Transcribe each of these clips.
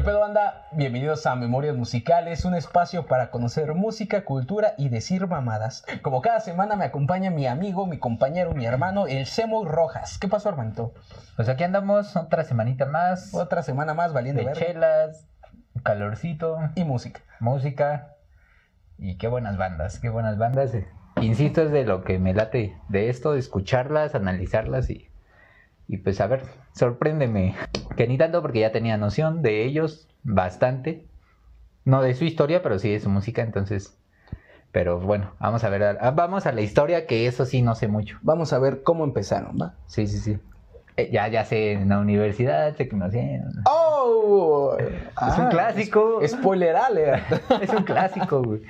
¿Qué pedo banda? Bienvenidos a Memorias Musicales, un espacio para conocer música, cultura y decir mamadas. Como cada semana me acompaña mi amigo, mi compañero, mi hermano, el Semo Rojas. ¿Qué pasó, hermanito? Pues aquí andamos otra semanita más. Otra semana más valiendo de chelas, calorcito Y música. música y qué buenas bandas, qué buenas bandas. Insisto, es de lo que me late de esto, de escucharlas, analizarlas y, y pues a ver, sorpréndeme. Que ni tanto porque ya tenía noción de ellos bastante. No de su historia, pero sí de su música, entonces... Pero bueno, vamos a ver, a- vamos a la historia, que eso sí no sé mucho. Vamos a ver cómo empezaron, ¿va? Sí, sí, sí. Eh, ya, ya sé, en la universidad se conocieron. ¡Oh! Es un clásico. Spoiler alert. Es un clásico, güey.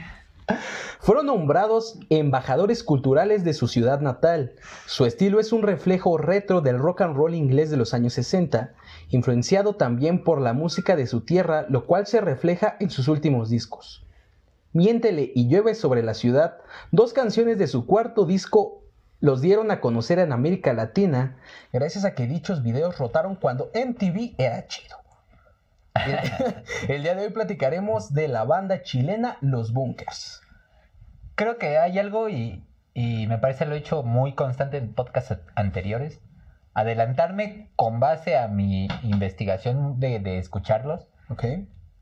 Fueron nombrados embajadores culturales de su ciudad natal. Su estilo es un reflejo retro del rock and roll inglés de los años 60, influenciado también por la música de su tierra, lo cual se refleja en sus últimos discos. Miéntele y llueve sobre la ciudad, dos canciones de su cuarto disco los dieron a conocer en América Latina, gracias a que dichos videos rotaron cuando MTV era chido. El, el día de hoy platicaremos de la banda chilena Los Bunkers. Creo que hay algo y, y me parece lo he hecho muy constante en podcasts anteriores. Adelantarme con base a mi investigación de, de escucharlos, ¿Ok?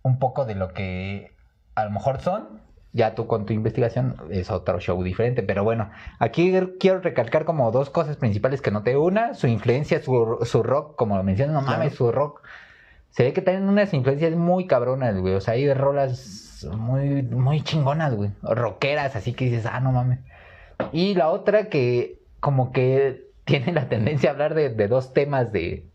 un poco de lo que a lo mejor son. Ya tú con tu investigación es otro show diferente, pero bueno, aquí quiero recalcar como dos cosas principales que noté. Una, su influencia, su, su rock, como lo mencioné, no mames, su rock. Se ve que tienen unas influencias muy cabronas, güey. O sea, hay rolas muy, muy chingonas, güey. O Rockeras, así que dices, ah, no mames. Y la otra que como que tiene la tendencia a hablar de, de dos temas de...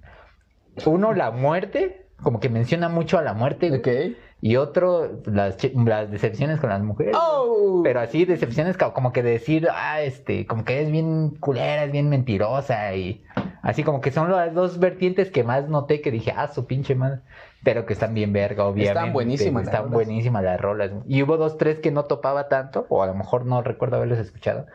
Uno, la muerte, como que menciona mucho a la muerte, güey. Ok. Y otro, las, las decepciones con las mujeres. ¡Oh! Pero así, decepciones co- como que decir, ah, este, como que es bien culera, es bien mentirosa y así como que son las dos vertientes que más noté que dije, ah, su pinche madre. Pero que están bien verga, obviamente. buenísimas las Están rolas. buenísimas las rolas. Y hubo dos, tres que no topaba tanto, o a lo mejor no recuerdo haberlos escuchado.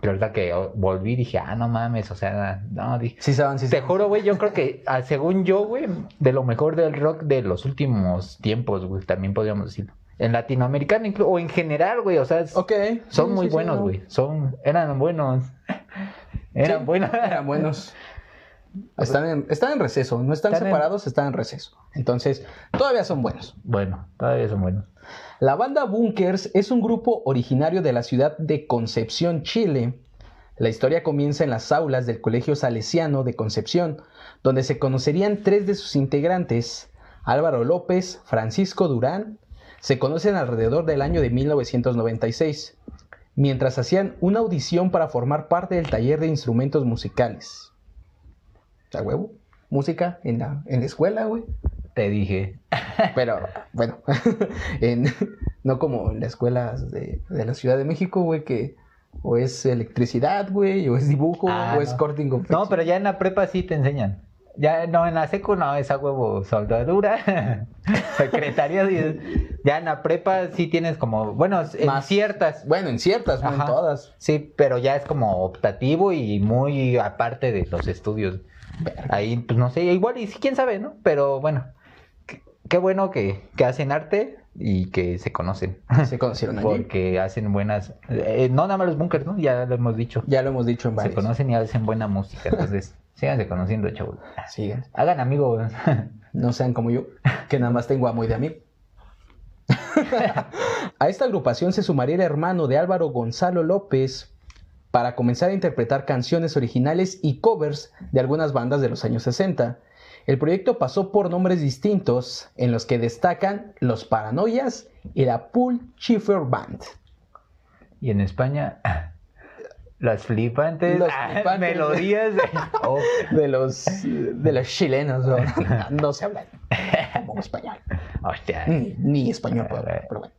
Pero ahorita que volví dije, ah, no mames, o sea, no, dije, Sí saben, sí te saben. juro, güey, yo creo que, ah, según yo, güey, de lo mejor del rock de los últimos tiempos, güey, también podríamos decirlo. En latinoamericano, o en general, güey, o sea, es- Ok. son Sí, muy buenos, no. güey. Son, eran buenos. Eran Sí, buenos. Eran buenos. Están en, están en receso, no están, Están en- separados, están en receso. Entonces, todavía son buenos. Bueno, todavía son buenos. La banda Bunkers es un grupo originario de la ciudad de Concepción, Chile. La historia comienza en las aulas del Colegio Salesiano de Concepción, donde se conocerían tres de sus integrantes, Álvaro López, Francisco Durán, se conocen alrededor del año de 1996, mientras hacían una audición para formar parte del taller de instrumentos musicales. ¿A huevo? Música en la, en la escuela, güey. Te dije. Pero, bueno, en- no como en las escuelas de, de la Ciudad de México, güey, que o es electricidad, güey, o es dibujo, Ah, o es no. corte No, pero ya en la prepa sí te enseñan. Ya no, en la secu no, esa huevo soldadura, secretaría. Ya en la prepa sí tienes como, bueno, en Más. ciertas. Bueno, en ciertas, no en todas. Sí, pero ya es como optativo y muy aparte de los estudios. Ahí, pues no sé, igual y sí, quién sabe, ¿no? Pero bueno, qué, bueno que, que hacen arte y que se conocen. Se conocieron allí. Porque hacen buenas, eh, no nada más los bunkers, ¿no? Ya lo hemos dicho. Ya lo hemos dicho en Se varios. conocen y hacen buena música, entonces síganse conociendo, chavos. Sigan. Hagan amigos. No sean como yo, que nada más tengo a muy de amigo. a esta agrupación se sumaría el hermano de Álvaro Gonzalo López para comenzar a interpretar canciones originales y covers de algunas bandas de los años 60. El proyecto pasó por nombres distintos, en los que destacan Los Paranoias y la Pool Schiffer Band. y en España, las flipantes, Los ah, flipantes. melodías. de- Oh, De los, de los chilenos, ¿no? no se hablan como español. hostia. Ni, ni español, pero, pero bueno.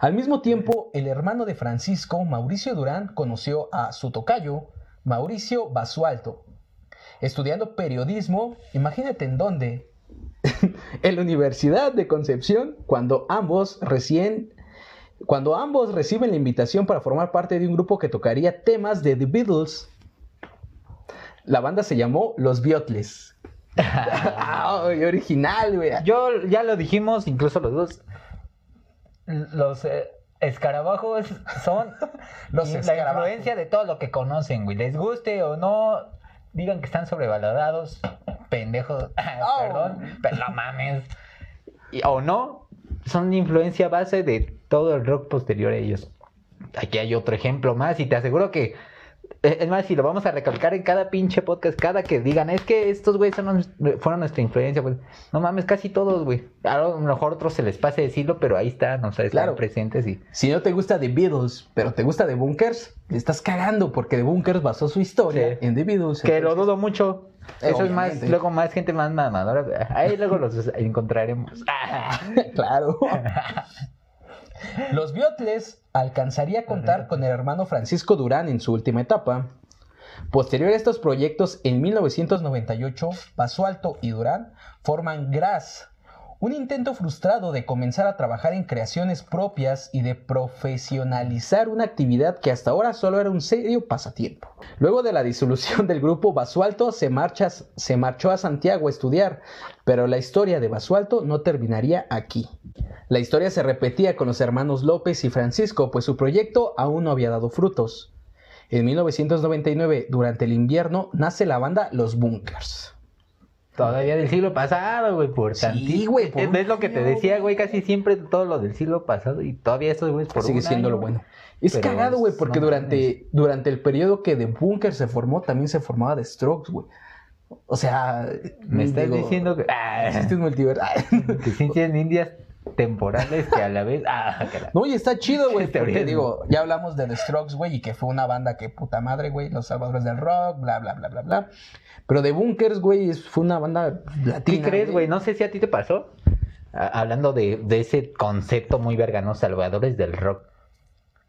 Al mismo tiempo, el hermano de Francisco, Mauricio Durán, conoció a su tocayo, Mauricio Basualto, estudiando periodismo, imagínate en dónde, en la Universidad de Concepción, cuando ambos recién, cuando ambos reciben la invitación para formar parte de un grupo que tocaría temas de The Beatles. La banda se llamó Los Beatles. Ay, original, güey. Yo ya lo dijimos, incluso los dos. Los eh, escarabajos son Los la escarabajos. influencia de todo lo que conocen, güey. Les guste o no, digan que están sobrevalorados, pendejos. Oh. Perdón, pero no mames. Y- o no, son influencia base de todo el rock posterior a ellos. Aquí hay otro ejemplo más y te aseguro que es más, si lo vamos a recalcar en cada pinche podcast, cada que digan, es que estos güeyes fueron nuestra influencia, pues, no mames, casi todos, güey. A lo mejor a otros se les pase decirlo, pero ahí están, o sea, están Claro. presentes y... Si no te gusta The Beatles, pero te gusta The Bunkers, le estás cagando porque The Bunkers basó su historia Sí. en The Beatles. Que lo dudo mucho. Eso es más, luego más gente más mamadora. Ahí luego los encontraremos. claro. Los Beatles alcanzaría a contar con el hermano Francisco Durán en su última etapa. Posterior a estos proyectos, en 1998, Basualto y Durán forman Gras, un intento frustrado de comenzar a trabajar en creaciones propias y de profesionalizar una actividad que hasta ahora solo era un serio pasatiempo. Luego de la disolución del grupo, Basualto se, marcha- se marchó a Santiago a estudiar, pero la historia de Basualto no terminaría aquí. La historia se repetía con los hermanos López y Francisco, pues su proyecto aún no había dado frutos. En 1999, durante el invierno, nace la banda Los Bunkers. Todavía del siglo pasado, güey, por Sí, güey, por Es un es lo que te año, decía, güey. güey, casi siempre todo lo del siglo pasado y todavía estos güeyes por Sigue un siendo año. lo bueno. Es Pero cagado, güey, es- porque no durante, durante el periodo que The Bunker se formó, también se formaba The Strokes, güey. O sea, Me estás digo, diciendo que... Ah, existe un multiverso. que tienen indias temporales que a la vez... Ah, No, y está chido, güey, Este porque digo, ya hablamos de The Strokes, güey, y que fue una banda que puta madre, güey, los salvadores del rock, bla, bla, bla, bla, bla. Pero The Bunkers, güey, fue una banda latina. ¿Qué crees, güey? No sé si a ti te pasó. A- Hablando de, de ese concepto muy vergano, salvadores del rock.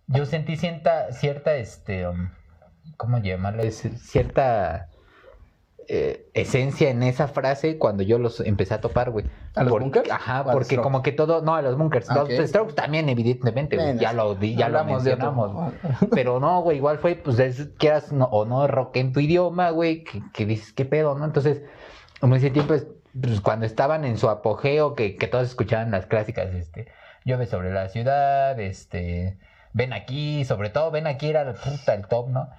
Yo sentí cierta, cierta, este, um, ¿cómo llamarle? Cierta eh, esencia en esa frase cuando yo los empecé a topar, güey. ¿A los Bunkers? Ajá, ¿O a los porque como que todo, no, a los bunkers. Ah, Los ok. Strokes también, evidentemente, güey. Ya lo, ya lo hablamos de mencionamos. Pero no, güey, igual fue, pues, es, quieras no- o no rock en tu idioma, güey, que, que dices, ¿qué pedo, no? Entonces, como ese tiempo, es, pues, cuando estaban en su apogeo, que, que todos escuchaban las clásicas, este, llueve sobre la ciudad, este, ven aquí, sobre todo, ven aquí era el puta, el top, ¿no?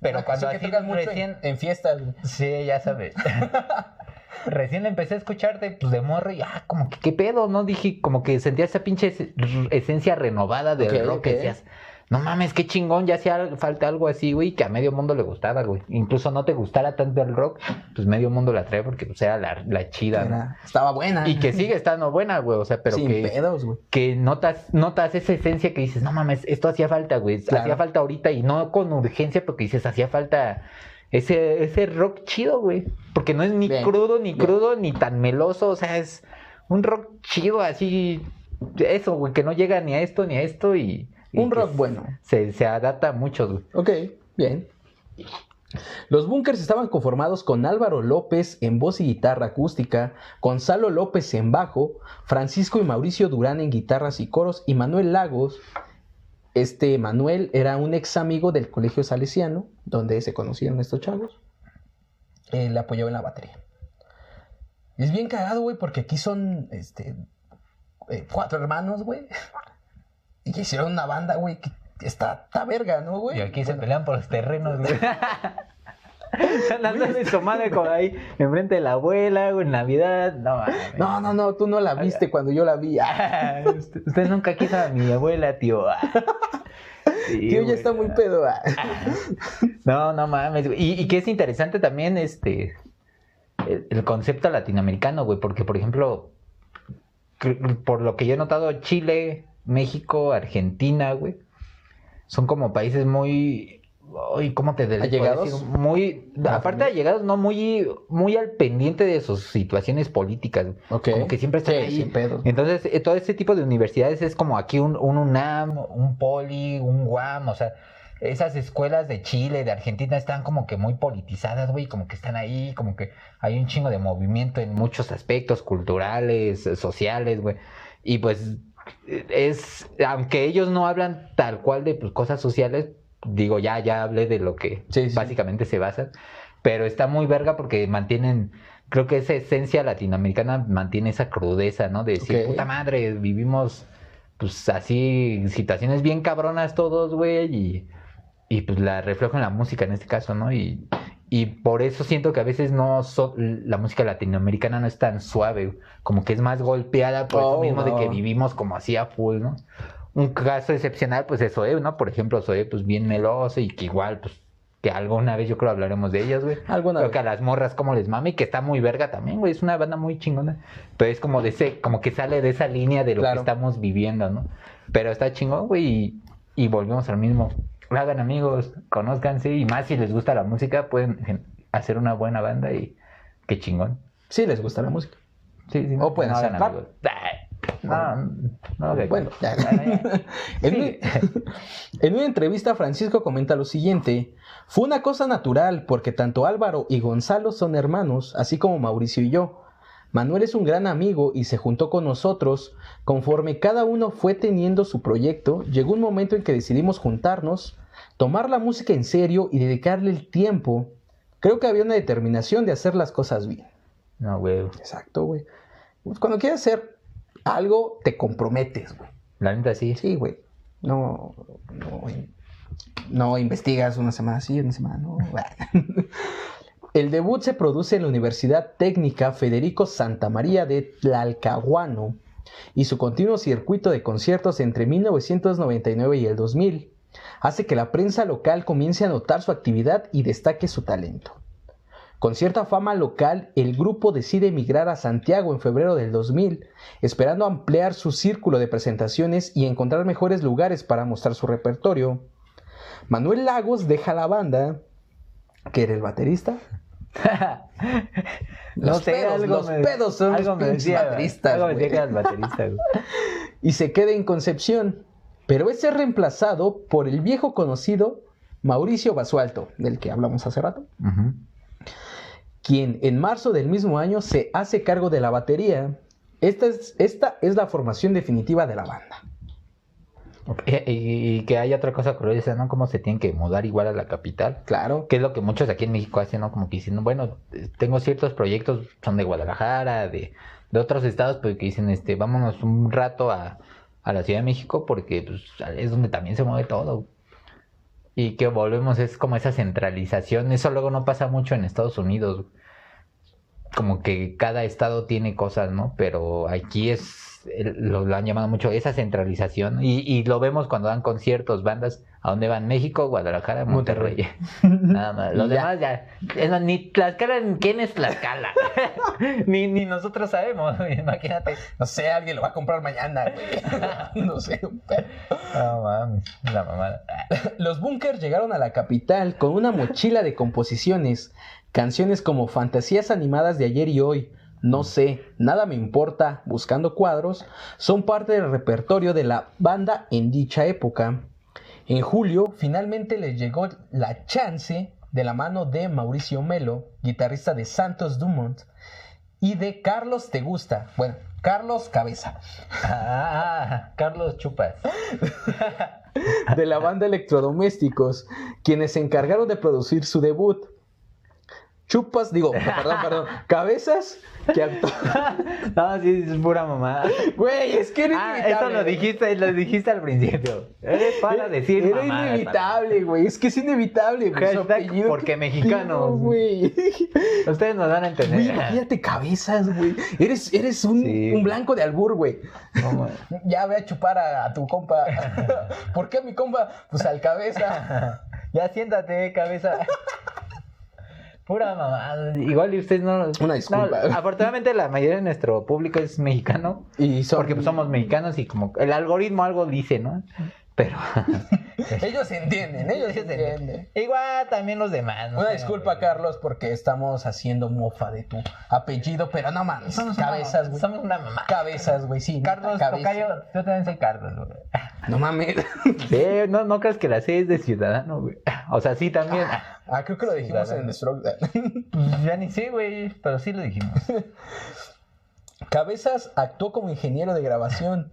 Pero Pero cuando así mucho recién, en, en fiestas, güey. Sí, ya sabes. Recién empecé a escucharte, pues de morro y ah, como que qué pedo, ¿no? Dije, como que sentía esa pinche es- esencia renovada del rock que decías, no mames, qué chingón, ya hacía falta algo así, güey, que a medio mundo le gustaba, güey. Incluso no te gustara tanto el rock, pues medio mundo la trae porque pues era la, la chida, estaba buena. Y que sigue estando buena, güey, o sea, pero Sin que, pedos, güey. que notas, notas esa esencia que dices, no mames, esto hacía falta, güey, Claro. hacía falta ahorita y no con urgencia porque dices, hacía falta ese, ese rock chido, güey, porque no es ni Bien, crudo, ni bien. crudo, ni tan meloso, o sea, es un rock chido así, eso, güey, que no llega ni a esto ni a esto y... Un rock bueno. Se, se adapta mucho, güey. Ok, bien. Los Bunkers estaban conformados con Álvaro López en voz y guitarra acústica, Gonzalo López en bajo, Francisco y Mauricio Durán en guitarras y coros y Manuel Lagos. Este Manuel era un ex amigo del colegio salesiano, donde se conocieron estos chavos. Le apoyaba en la batería. Es bien cagado, güey, porque aquí son este, eh, cuatro hermanos, güey. Y que hicieron una banda, güey, que está, está verga, ¿no, güey? Y aquí se pelean por los terrenos, güey. Andando de su madre con ahí, enfrente de la abuela, güey, en Navidad. No, mames. No, no, no, tú no la viste cuando yo la vi. Ah, usted, usted nunca quiso a mi abuela, tío. Sí, tío, ya está muy pedo. ah. No, no mames, güey. Y, y que es interesante también este el, el concepto latinoamericano, güey, porque por ejemplo, por lo que yo he notado, Chile, México, Argentina, güey, son como países muy Ay, ¿cómo te ¿Allegados? Muy, ¿A la aparte de allegados, no muy, muy al pendiente de sus situaciones políticas. güey. Ok. Como que siempre están Sí, ahí. sin. Entonces, eh, todo este tipo de universidades es como aquí un, un UNAM, un Poli, un UAM, o sea, esas escuelas de Chile, de Argentina están como que muy politizadas, güey, como que están ahí, como que hay un chingo de movimiento en muchos aspectos culturales, eh, sociales, güey. Y pues es, aunque ellos no hablan tal cual de pues, cosas sociales, digo, ya, ya hablé de lo que Sí, sí. básicamente se basan, pero está muy verga porque mantienen creo que esa esencia latinoamericana mantiene esa crudeza, ¿no? De decir, puta madre, vivimos pues así situaciones bien cabronas todos, güey, y, y pues la reflejo en la música en este caso, ¿no? Y, y por eso siento que a veces no so- la música latinoamericana no es tan suave, como que es más golpeada por eso Oh, mismo de que vivimos como así a full, ¿no? Un caso excepcional, pues es Zoe, ¿no? Por ejemplo, Zoe, pues bien meloso y que igual, pues, que alguna vez yo creo hablaremos de ellas, güey. Alguna Creo vez. que a las morras como les mame, que está muy verga también, güey. Es una banda muy chingona. Pero es como de ese, como que sale de esa línea de lo Claro. que estamos viviendo, ¿no? Pero está chingón, güey. Y, y volvemos al mismo. Hagan amigos, conózcanse. Y más si les gusta la música, pueden hacer una buena banda y qué chingón. Sí, les gusta la música. Sí, sí. O pueden no rap. amigos. No, no, Bueno, ya. Sí. en una entrevista, Francisco comenta lo siguiente: Fue una cosa natural porque tanto Álvaro y Gonzalo son hermanos, así como Mauricio y yo. Manuel es un gran amigo y se juntó con nosotros. Conforme cada uno fue teniendo su proyecto, llegó un momento en que decidimos juntarnos, tomar la música en serio y dedicarle el tiempo. Creo que había una determinación de hacer las cosas bien. No, güey. Exacto, güey. Pues Cuando quieres hacer algo, te comprometes, güey. La neta sí. Sí, güey. No, no, no investigas una semana sí, una semana no. El debut se produce en la Universidad Técnica Federico Santa María de Tlalcahuano y su continuo circuito de conciertos entre 1999 y el 2000 hace que la prensa local comience a notar su actividad y destaque su talento. Con cierta fama local, el grupo decide emigrar a Santiago en febrero del 2000, esperando ampliar su círculo de presentaciones y encontrar mejores lugares para mostrar su repertorio. Manuel Lagos deja la banda, que era el baterista. Los pedos, los pedos son los me decía, bateristas, Algo me güey. decía que eras baterista, güey. y se queda en Concepción, pero es reemplazado por el viejo conocido Mauricio Basualto, del que hablamos hace rato, quien en marzo del mismo año se hace cargo de la batería. Esta es, esta es la formación definitiva de la banda. Ok, Y, que hay otra cosa curiosa, ¿no? Cómo se tienen que mudar igual a la capital. Claro. Que es lo que muchos aquí en México hacen, ¿no? Como que dicen, bueno, eh, tengo ciertos proyectos, son de Guadalajara, de, de otros estados, pero que dicen, este, vámonos un rato a, a la Ciudad de México porque pues, es donde también se mueve todo. Y que volvemos, es como esa centralización. Eso luego no pasa mucho en Estados Unidos. Como que cada estado tiene cosas, ¿no? Pero aquí es, lo, lo han llamado mucho esa centralización. Y, y lo vemos cuando dan conciertos, bandas. ¿A dónde van? México, Guadalajara, Monterrey. Nada más. Los ya. demás ya. es más, ni Tlaxcala, ¿quién es Tlaxcala? ni, ni nosotros sabemos, imagínate. No sé, alguien lo va a comprar mañana, güey. no sé. No mames, la mamada. Los Bunkers llegaron a la capital con una mochila de composiciones, canciones como Fantasías animadas de ayer y hoy, No sé, Nada me importa, Buscando cuadros, son parte del repertorio de la banda en dicha época. En julio, finalmente les llegó la chance de la mano de Mauricio Melo, guitarrista de Santos Dumont, y de Carlos Te Gusta, bueno, Carlos Cabeza, Ah, Carlos Chupas. de la banda Electrodomésticos, quienes se encargaron de producir su debut. Chupas, digo, perdón, perdón, Cabezas, que actuó. No, sí, es pura mamá. Güey, es que era Ah, inevitable. eso lo dijiste, lo dijiste al principio. Eres para decir Era inevitable, güey. Es que es inevitable, güey. porque güey. Ustedes nos van a entender. Güey, imagínate cabezas, güey. Eres, eres un, Sí. un blanco de albur, güey. No, Ya ve a chupar a, a tu compa. ¿Por qué a mi compa? Pues al cabeza. ya siéntate, cabeza. Pura mamá. Igual y ustedes no. Una disculpa. no, afortunadamente la mayoría de nuestro público es mexicano. Y son... Porque pues, somos mexicanos y como el algoritmo algo dice, ¿no? Pero. Ellos entienden, ellos entienden. Igual también los demás. no Una sé, disculpa, güey. Carlos, porque estamos haciendo mofa de tu apellido, pero no mames. Somos cabezas, güey. Somos una mamá. Cabezas, güey, sí. Carlos. Tocayo, yo también soy Carlos, güey. No mames. Sí, no, no crees que la C es de ciudadano, güey. O sea, sí también. Ah, creo que lo dijimos en The Stroke. Pues ya ni sé, güey, pero sí lo dijimos. Cabezas actuó como ingeniero de grabación.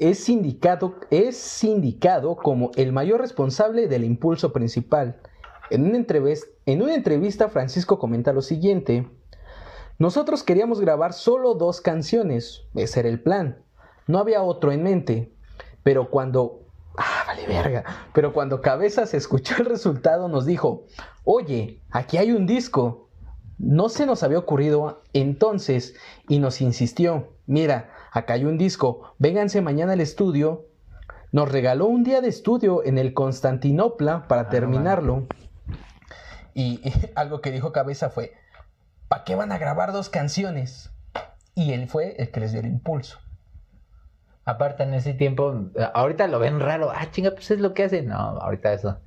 Es indicado, es indicado como el mayor responsable del impulso principal. En una, entrevis- en una entrevista, Francisco comenta lo siguiente. Nosotros queríamos grabar solo dos canciones, ese era el plan. No había otro en mente. Pero cuando... Ah, vale verga. Pero cuando Cabezas escuchó el resultado nos dijo, oye, aquí hay un disco. No se nos había ocurrido entonces y nos insistió, mira, acá hay un disco, vénganse mañana al estudio. Nos regaló un día de estudio en el Constantinopla para terminarlo. Y, y algo que dijo Cabeza fue, ¿para qué van a grabar dos canciones? Y él fue el que les dio el impulso. Aparte, en ese tiempo, ahorita lo ven raro. Ah, chinga, pues es lo que hacen. No, ahorita eso.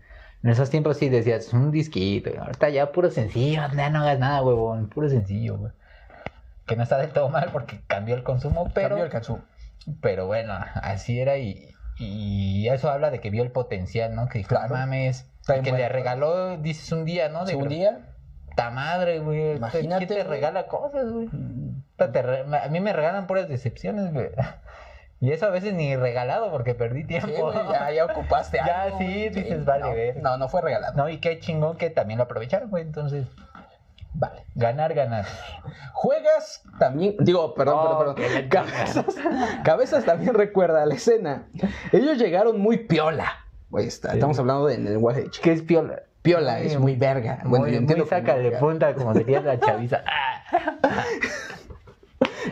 En esos tiempos sí decías, un disquito. Ahorita ya puro sencillo, ya no hagas nada, huevón. Puro sencillo, güey. Que no está del todo mal porque cambió el consumo, pero. Cambió el consumo. Pero bueno, así era y, y eso habla de que vio el potencial, ¿no? Que dijo, Claro. "No mames. Que le regaló, dices un día, ¿no? De Sí, un día. Ta madre, güey. Imagínate, ¿Quién te regala cosas, güey? mm, A mí me regalan puras decepciones, güey. Y eso a veces ni regalado porque perdí tiempo. Sí, güey, ya, ya ocupaste Ya, algo, sí, güey. dices, vale, no, ver. No, no fue regalado. No, y qué chingón que también lo aprovecharon, güey. Entonces, Vale. ganar, ganar. Juegas también, digo, perdón, Oh, perdón, perdón. Cabezas, Cabezas también recuerda la escena. Ellos llegaron muy piola. Güey, está- estamos hablando de lenguaje. ¿Qué es piola? Piola es muy verga. Bueno, muy, yo muy entiendo que saca muy de punta, como diría la chaviza. Ah.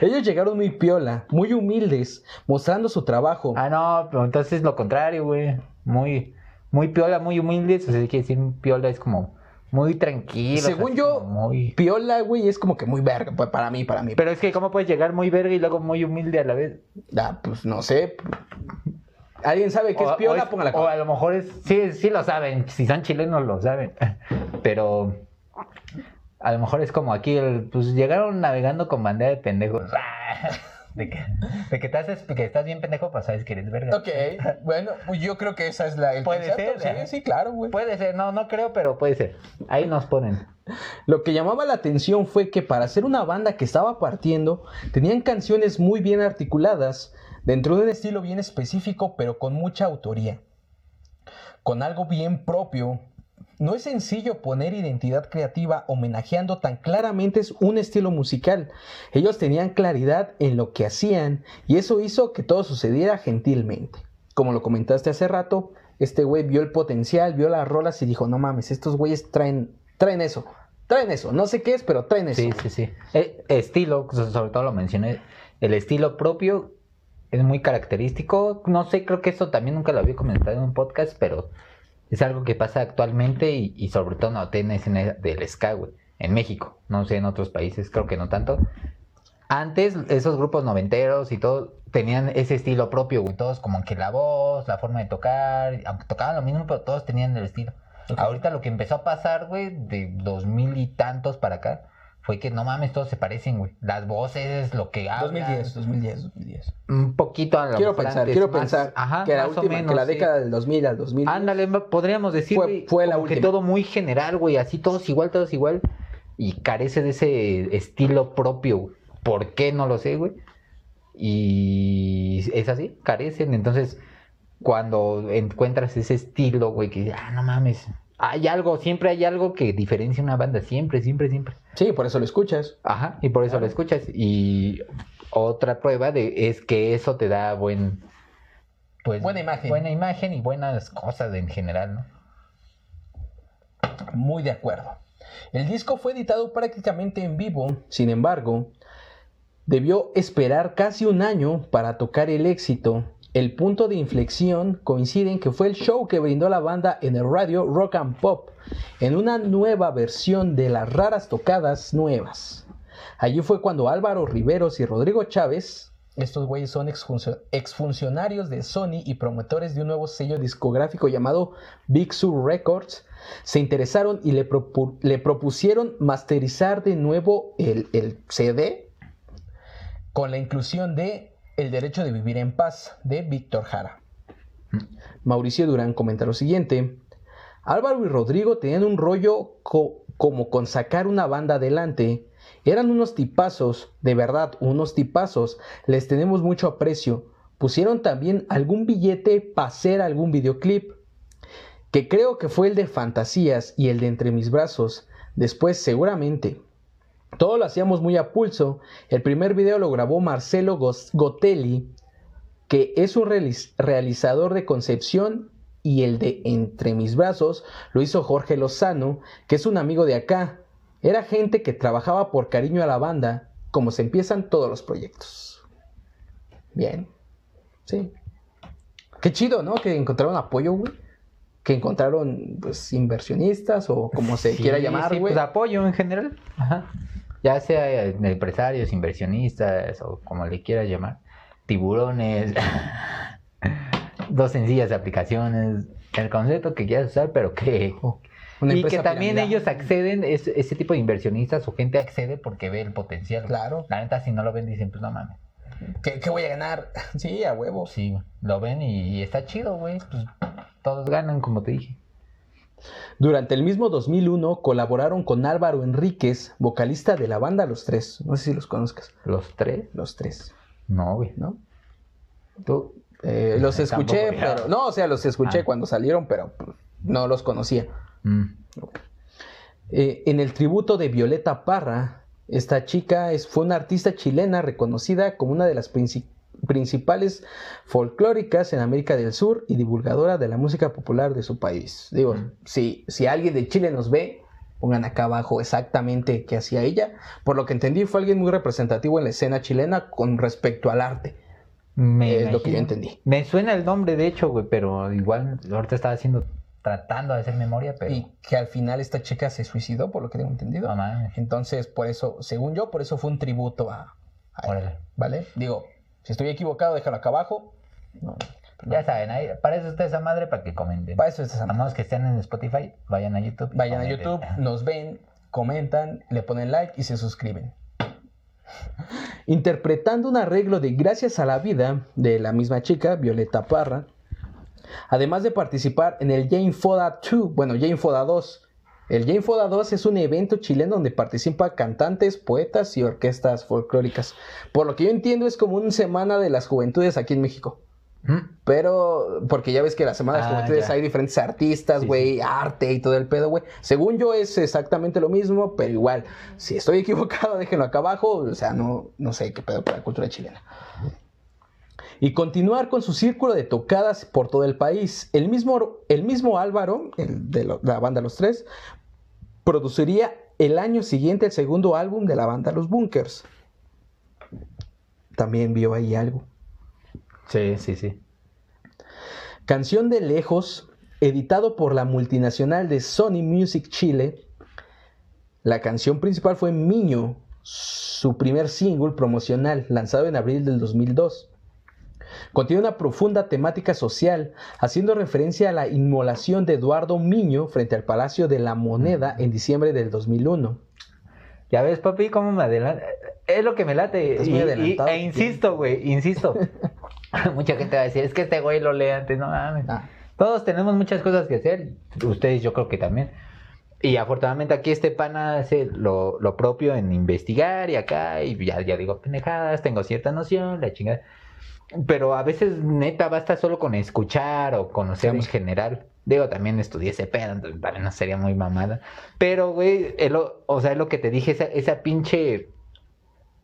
Ellos llegaron muy piola, muy humildes, mostrando su trabajo. Ah, no, pero entonces es lo contrario, güey. Muy, muy piola, muy humilde. O sea, quiere decir piola es como muy tranquilo. Según yo, Muy... Piola, güey, es como que muy verga, pues, para mí, para mí. Pero es que, ¿cómo puedes llegar muy verga y luego muy humilde a la vez? Ah, pues no sé. ¿Alguien sabe qué es piola? o es- Póngala O a lo mejor es, sí, sí lo saben, si son chilenos lo saben, pero a lo mejor es como aquí, el, pues llegaron navegando con bandera de pendejos. De que, de que te haces, que estás bien pendejo, pues sabes que eres verga. Ok, bueno, pues yo creo que esa es la, el Puede concepto. ser, Sí, ¿eh? sí, claro, güey. Puede ser, no, no creo, pero puede ser. Ahí nos ponen. Lo que llamaba la atención fue que para ser una banda que estaba partiendo, tenían canciones muy bien articuladas, dentro de un estilo bien específico, pero con mucha autoría. Con algo bien propio. No es sencillo poner identidad creativa homenajeando tan claramente un estilo musical. Ellos tenían claridad en lo que hacían y eso hizo que todo sucediera gentilmente. Como lo comentaste hace rato, este güey vio el potencial, vio las rolas y dijo, no mames, estos güeyes traen, traen eso, traen eso. No sé qué es, pero traen eso. Sí, sí, sí. Eh, estilo, so- sobre todo lo mencioné, el estilo propio es muy característico. No sé, creo que eso también nunca lo había comentado en un podcast, pero es algo que pasa actualmente y, y sobre todo no tiene escena del ska, güey. En México, no sé, en otros países creo que no tanto. Antes esos grupos noventeros y todo tenían ese estilo propio, güey. Todos como que la voz, la forma de tocar, aunque tocaban lo mismo, pero todos tenían el estilo. Ok. Ahorita lo que empezó a pasar, güey, de dos mil y tantos para acá, fue que no mames, todos se parecen, güey. Las voces, lo que hablan. 2010, 2010, 2010. Un poquito a lo Quiero mejor pensar, antes, quiero más- pensar ajá, que la última, menos, que la sí. década del 2000 al 2000. Ándale, podríamos decir, Fue- güey, fue la como que última. todo muy general, güey, así todos igual, todos igual. Y carece de ese estilo propio, güey. ¿Por qué? No lo sé, güey. Y es así, carecen. Entonces, cuando encuentras ese estilo, güey, que ah, no mames, hay algo, siempre hay algo que diferencia una banda, siempre, siempre, siempre. Sí, por eso lo escuchas. Ajá, y por eso lo escuchas. Y otra prueba de es que eso te da buen pues Buena imagen. Buena imagen y buenas cosas en general, ¿no? Muy de acuerdo. El disco fue editado prácticamente en vivo, sin embargo, debió esperar casi un año para tocar el éxito. El punto de inflexión coincide en que fue el show que brindó la banda en el radio Rock and Pop, en una nueva versión de las raras tocadas nuevas. Allí fue cuando Álvaro Riveros y Rodrigo Chávez, estos güeyes son exfuncio- exfuncionarios de Sony y promotores de un nuevo sello discográfico llamado Big Sur Records, se interesaron y le, propu- le propusieron masterizar de nuevo el CD con la inclusión de El derecho de vivir en paz de Víctor Jara. Mauricio Durán comenta lo siguiente. Álvaro y Rodrigo tenían un rollo co- como con sacar una banda adelante. Eran unos tipazos, de verdad, unos tipazos. Les tenemos mucho aprecio. Pusieron también algún billete para hacer algún videoclip. Que creo que fue el de Fantasías y el de Entre mis brazos. Después, seguramente. Todo lo hacíamos muy a pulso. El primer video lo grabó Marcelo Gotelli, que es un realizador de concepción, y el de Entre mis brazos lo hizo Jorge Lozano, que es un amigo de acá. Era gente que trabajaba por cariño a la banda, como se empiezan todos los proyectos. Bien. Sí. Qué chido, ¿no? Que encontraron apoyo, güey. Que encontraron, pues, inversionistas o como se quiera llamar, güey. pues apoyo en general. Ajá. Ya sea empresarios, inversionistas o como le quieras llamar. Tiburones. Dos sencillas aplicaciones. El concepto que quieras usar, pero que... y que también ellos acceden, ese tipo de inversionistas o gente accede porque ve el potencial. Claro. La neta, si no lo ven, dicen, pues no mames. ¿Qué, voy a ganar? Sí, a huevo. Sí, lo ven y, está chido, güey. Pues todos ganan, como te dije. Durante el mismo 2001 colaboraron con Álvaro Enríquez, vocalista de la banda Los Tres. No sé si los conozcas. ¿Los Tres? Los Tres. No, güey. ¿No? ¿Tú? Eh, los escuché, pero... No, o sea, los escuché ah. cuando salieron, pero no los conocía. Mm. Eh, en el tributo de Violeta Parra, esta chica es, fue una artista chilena reconocida como una de las principales folclóricas en América del Sur y divulgadora de la música popular de su país. Digo, si, si alguien de Chile nos ve, pongan acá abajo exactamente qué hacía ella. Por lo que entendí, fue alguien muy representativo en la escena chilena con respecto al arte. es lo que yo entendí. Me suena el nombre, de hecho, güey, pero igual ahorita estaba haciendo tratando de hacer memoria, pero... Y que al final esta chica se suicidó, por lo que tengo entendido. Entonces, por eso, según yo, por eso fue un tributo a... ¿Vale? Digo, si estoy equivocado, déjalo acá abajo. ya saben, ahí, para eso está esa madre, para que comenten. Para eso está esa madre. que estén en Spotify, vayan a YouTube. Vayan a YouTube, nos ven, comentan, le ponen like y se suscriben. Interpretando un arreglo de Gracias a la Vida de la misma chica, Violeta Parra, Además de participar en el Jane Foda 2, bueno, Jane Foda 2. El Jane Foda 2 es un evento chileno donde participan cantantes, poetas y orquestas folclóricas. Por lo que yo entiendo es como una semana de las juventudes aquí en México. ¿Mm? Pero, porque ya ves que la Semana de las ah, Juventudes hay diferentes artistas, güey, arte y todo el pedo, güey. Según yo es exactamente lo mismo, pero igual, si estoy equivocado, déjenlo acá abajo. O sea, no, no sé qué pedo para la cultura chilena y continuar con su círculo de tocadas por todo el país. El mismo, el mismo Álvaro, el de, la banda Los Tres, produciría el año siguiente el segundo álbum de la banda Los Bunkers. También vio ahí algo. Sí, sí, sí. Canción de Lejos, editado por la multinacional de Sony Music Chile. La canción principal fue Miño, su primer single promocional, lanzado en abril del 2002. Contiene una profunda temática social, haciendo referencia a la inmolación de Eduardo Miño frente al Palacio de la Moneda en diciembre del 2001. Ya ves, papi, cómo me adelanta. Es lo que me late. e insisto, güey, insisto. Mucha gente va a decir, es que este güey lo lee antes, no mames. Ah. Todos tenemos muchas cosas que hacer. Ustedes yo creo que también. Y afortunadamente aquí este pana hace lo, propio en investigar y acá, y ya, ya digo pendejadas, tengo cierta noción, la chingada. Pero a veces, neta, basta solo con escuchar o conocer en general. Digo, también estudié ese pedo, entonces vale, no sería muy mamada. Pero, güey, o sea, es lo que te dije, esa, esa pinche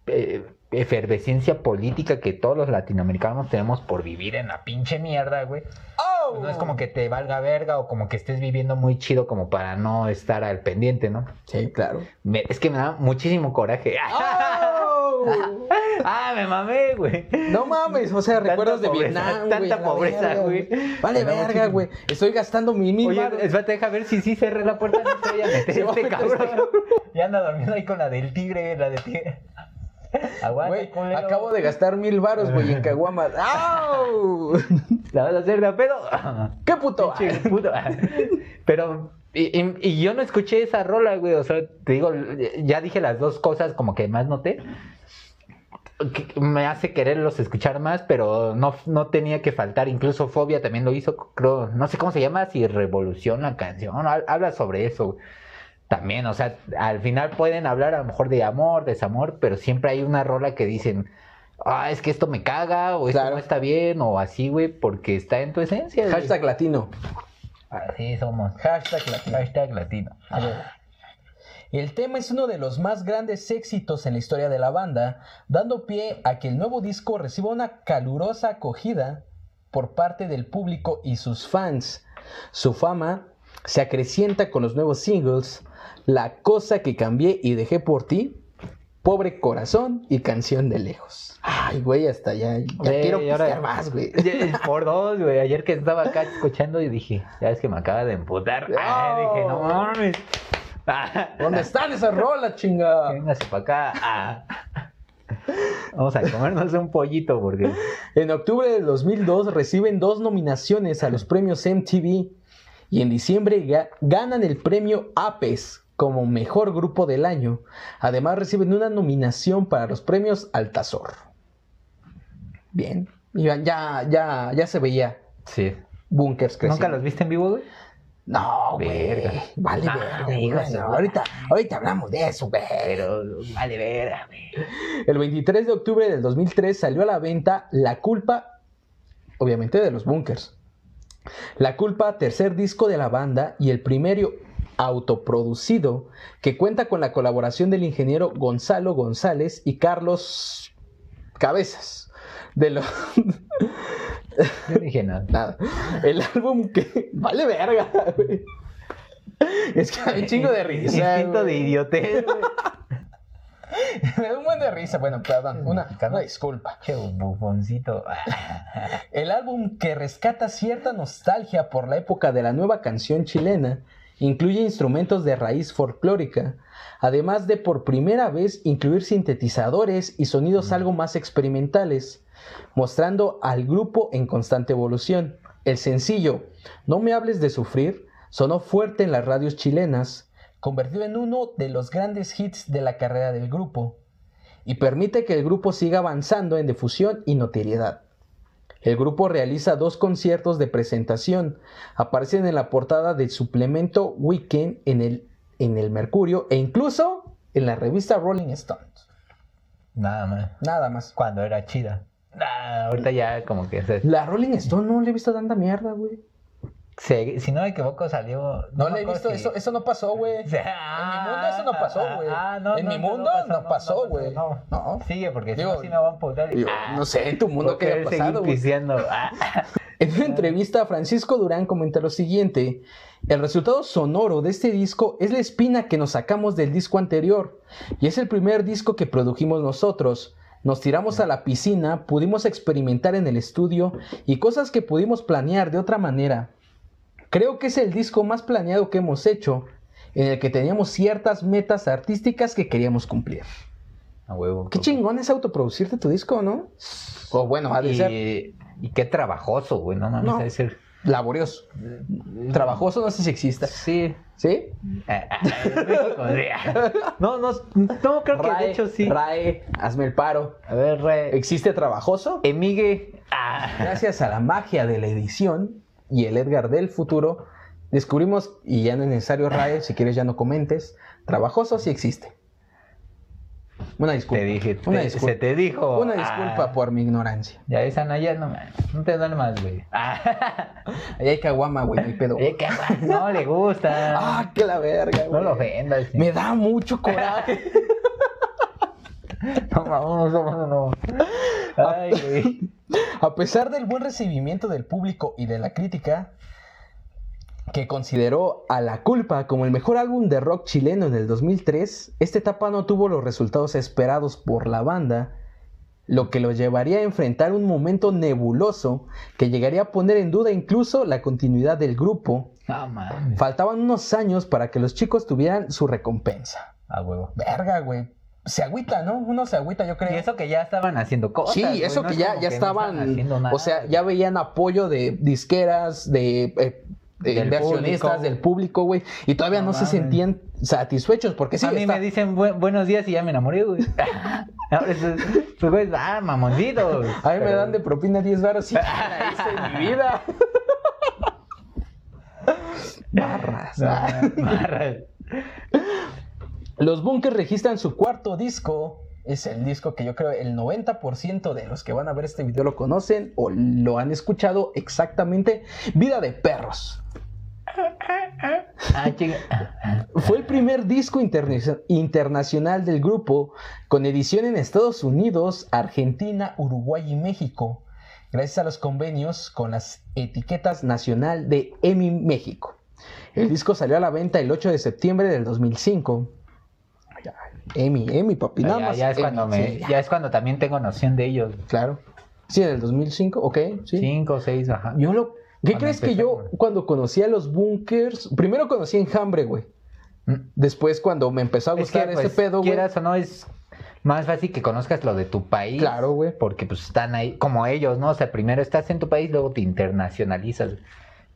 eh, efervescencia política que todos los latinoamericanos tenemos por vivir en la pinche mierda, güey. Oh. no es como que te valga verga o como que estés viviendo muy chido como para no estar al pendiente, ¿no? Sí, claro. es que me da muchísimo coraje. Oh. ah, me mamé, güey. No mames, o sea, recuerdas de Vietnam. Tanta pobreza, güey. Vale, verga, güey. Estoy gastando mi mil Oye, espérate, deja ver si sí cerré la puerta. No te voy a meter este cabrón. Anda durmiendo ahí con la del tigre, la de tigre. Aguanta, acabo de gastar mil varos, güey, en caguamas. ¡Au! ¿La vas a hacer de pedo? ¡Qué puto! puto. Pero, y, y, yo no escuché esa rola, güey. O sea, te digo, ya dije las dos cosas como que más noté me hace quererlos escuchar más, pero no, no tenía que faltar. Incluso Fobia también lo hizo, creo, no sé cómo se llama, si Revolución la canción, habla sobre eso. También, o sea, al final pueden hablar a lo mejor de amor, desamor, pero siempre hay una rola que dicen, ah, es que esto me caga, o esto no está bien, o así, güey, porque está en tu esencia. Hashtag latino. Así somos. Hashtag latino. Hashtag latino. El tema es uno de los más grandes éxitos en la historia de la banda, dando pie a que el nuevo disco reciba una calurosa acogida por parte del público y sus fans. Su fama se acrecienta con los nuevos singles La cosa que cambié y dejé por ti, Pobre corazón y Canción de lejos. Ay, güey, hasta ya, ya Güey, quiero pistear más, güey. Por dos, güey. Ayer que estaba acá escuchando y dije, ya es que me acaba de emputar. Ay, dije, no mames. ¿Dónde están esas rolas, chinga? Véngase para acá. Ah. Vamos a comernos un pollito porque. En octubre del 2002 reciben dos nominaciones a los premios MTV y en diciembre ga- ganan el premio APES como mejor grupo del año. Además reciben una nominación para los premios Altazor. Bien, ya, ya, ya se veía Sí. Bunkers creciendo. ¿Nunca los viste en vivo, güey? No, güey. Verga. Vale, No, verga, güey, ahorita hablamos de eso, güey. Pero vale verga, güey. El 23 de octubre del 2003 salió a la venta La Culpa, obviamente de los Bunkers. La Culpa, tercer disco de la banda y el primero autoproducido que cuenta con la colaboración del ingeniero Gonzalo González y Carlos Cabezas. De los... Yo dije nada. Nada. El álbum que... Vale verga, güey. Es que hay un chingo de risa. Instinto de idiotez, güey. Me da un buen de risa. Bueno, perdón. Una, una disculpa. Che, bufoncito. El álbum que rescata cierta nostalgia por la época de la nueva canción chilena incluye instrumentos de raíz folclórica, además de por primera vez incluir sintetizadores y sonidos algo más experimentales, mostrando al grupo en constante evolución. El sencillo No me hables de sufrir sonó fuerte en las radios chilenas, convertido en uno de los grandes hits de la carrera del grupo, y permite que el grupo siga avanzando en difusión y notoriedad. El grupo realiza dos conciertos de presentación. Aparecen en la portada del suplemento Weekend en el, en el Mercurio e incluso en la revista Rolling Stones. Nada más. Nada más. Cuando era chida. Ah, ahorita ya como que se, La Rolling Stone no le he visto tanta mierda, güey. Se- si no me equivoco salió No, me le he visto, si- eso, eso no pasó, güey. Ah, en mi mundo eso no pasó, güey. ah, no, en no, mi no, mundo no no pasó, güey. No, No. Sigue porque si no sí me van a emputar. No sé, en tu mundo qué haya pasado, güey. Ah. En una entrevista, Francisco Durán comenta lo siguiente: El resultado sonoro de este disco es la espina que nos sacamos del disco anterior, y es el primer disco que produjimos nosotros. Nos tiramos a la piscina, pudimos experimentar en el estudio y cosas que pudimos planear de otra manera. Creo que es el disco más planeado que hemos hecho, en el que teníamos ciertas metas artísticas que queríamos cumplir. A huevo. Qué chingón es autoproducirte tu disco, ¿no? O bueno, ha de ser Y, y qué trabajoso, güey. No mames, No. ha de ser. laborioso. Trabajoso, no sé si exista. Sí. ¿Sí? Ah, ah. No, no, no, creo que de hecho sí. Rae, hazme el paro. A ver, Re. ¿Existe trabajoso? Emigue. Ah. Gracias a la magia de la edición y el Edgar del futuro, descubrimos, y ya no es necesario, Rae, si quieres ya no comentes, trabajoso sí existe. Una disculpa. Te dije, Una te- disculpa. se te dijo. Una disculpa Ah. por mi ignorancia. Ya esa Naya no, no te duele más, güey. Ah. Ahí hay caguama, güey, no hay pedo. No le gusta. Ah, que la verga, no güey. lo ofendas. sí. Me da mucho coraje. No, no, no, no. Ay, güey. A pesar del buen recibimiento del público y de la crítica, que consideró a La Culpa como el mejor álbum de rock chileno en el 2003, esta etapa no tuvo los resultados esperados por la banda, lo que lo llevaría a enfrentar un momento nebuloso que llegaría a poner en duda incluso la continuidad del grupo. Faltaban unos años para que los chicos tuvieran su recompensa. A huevo. Verga, güey. Se agüita, ¿no? Uno se agüita, yo creo. Y eso que ya estaban haciendo cosas. Sí, eso no que es ya, ya no estaban, haciendo nada, o sea, ya veían apoyo de disqueras, de, eh, de Del inversionistas, público. del público, güey, y todavía no, No se sentían satisfechos, porque sí, a mí está- me dicen "Bu- buenos días y ya me enamoré, güey. Pues, güey, ah, mamoncito. a mí me dan de propina 10 varos y ya la hice mi vida. Barras. ah. Los Bunkers registran su cuarto disco. Es el disco que yo creo el 90% de los que van a ver este video lo conocen o lo han escuchado exactamente. Vida de perros. Ah. Fue el primer disco interna- internacional del grupo con edición en Estados Unidos, Argentina, Uruguay y México, gracias a los convenios con las etiquetas nacional de EMI México. El disco salió a la venta el 8 de septiembre del 2005. EMI, EMI, papi, nada ya, más. ya es EMI, cuando me, sí, ya, ya es cuando también tengo noción de ellos. Claro. Sí, del 2005, ok, sí. Cinco, seis, ajá. Yo lo... ¿Qué Cuando crees que yo cuando conocí a los bunkers, primero conocí Enjambre, güey. Mm. Después cuando me empezó a Es que, gustar pues, ese pedo, güey. quieras o no, es más fácil que conozcas lo de tu país. Claro, güey. Porque pues están ahí, como ellos, ¿no? O sea, primero estás en tu país, luego te internacionalizas.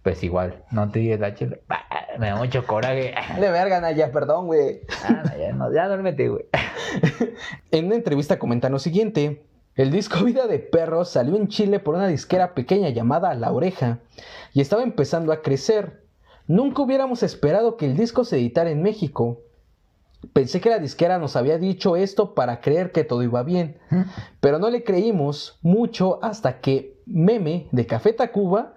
Pues igual, no te chela. Bah, Me da mucho coraje. De verga, Naya, perdón, güey. Ah, no, ya duérmete, güey. En una entrevista comentan lo siguiente. El disco Vida de Perros salió en Chile por una disquera pequeña llamada La Oreja y estaba empezando a crecer. Nunca hubiéramos esperado que el disco se editara en México. Pensé que la disquera nos había dicho esto para creer que todo iba bien, pero no le creímos mucho hasta que Meme de Café Tacuba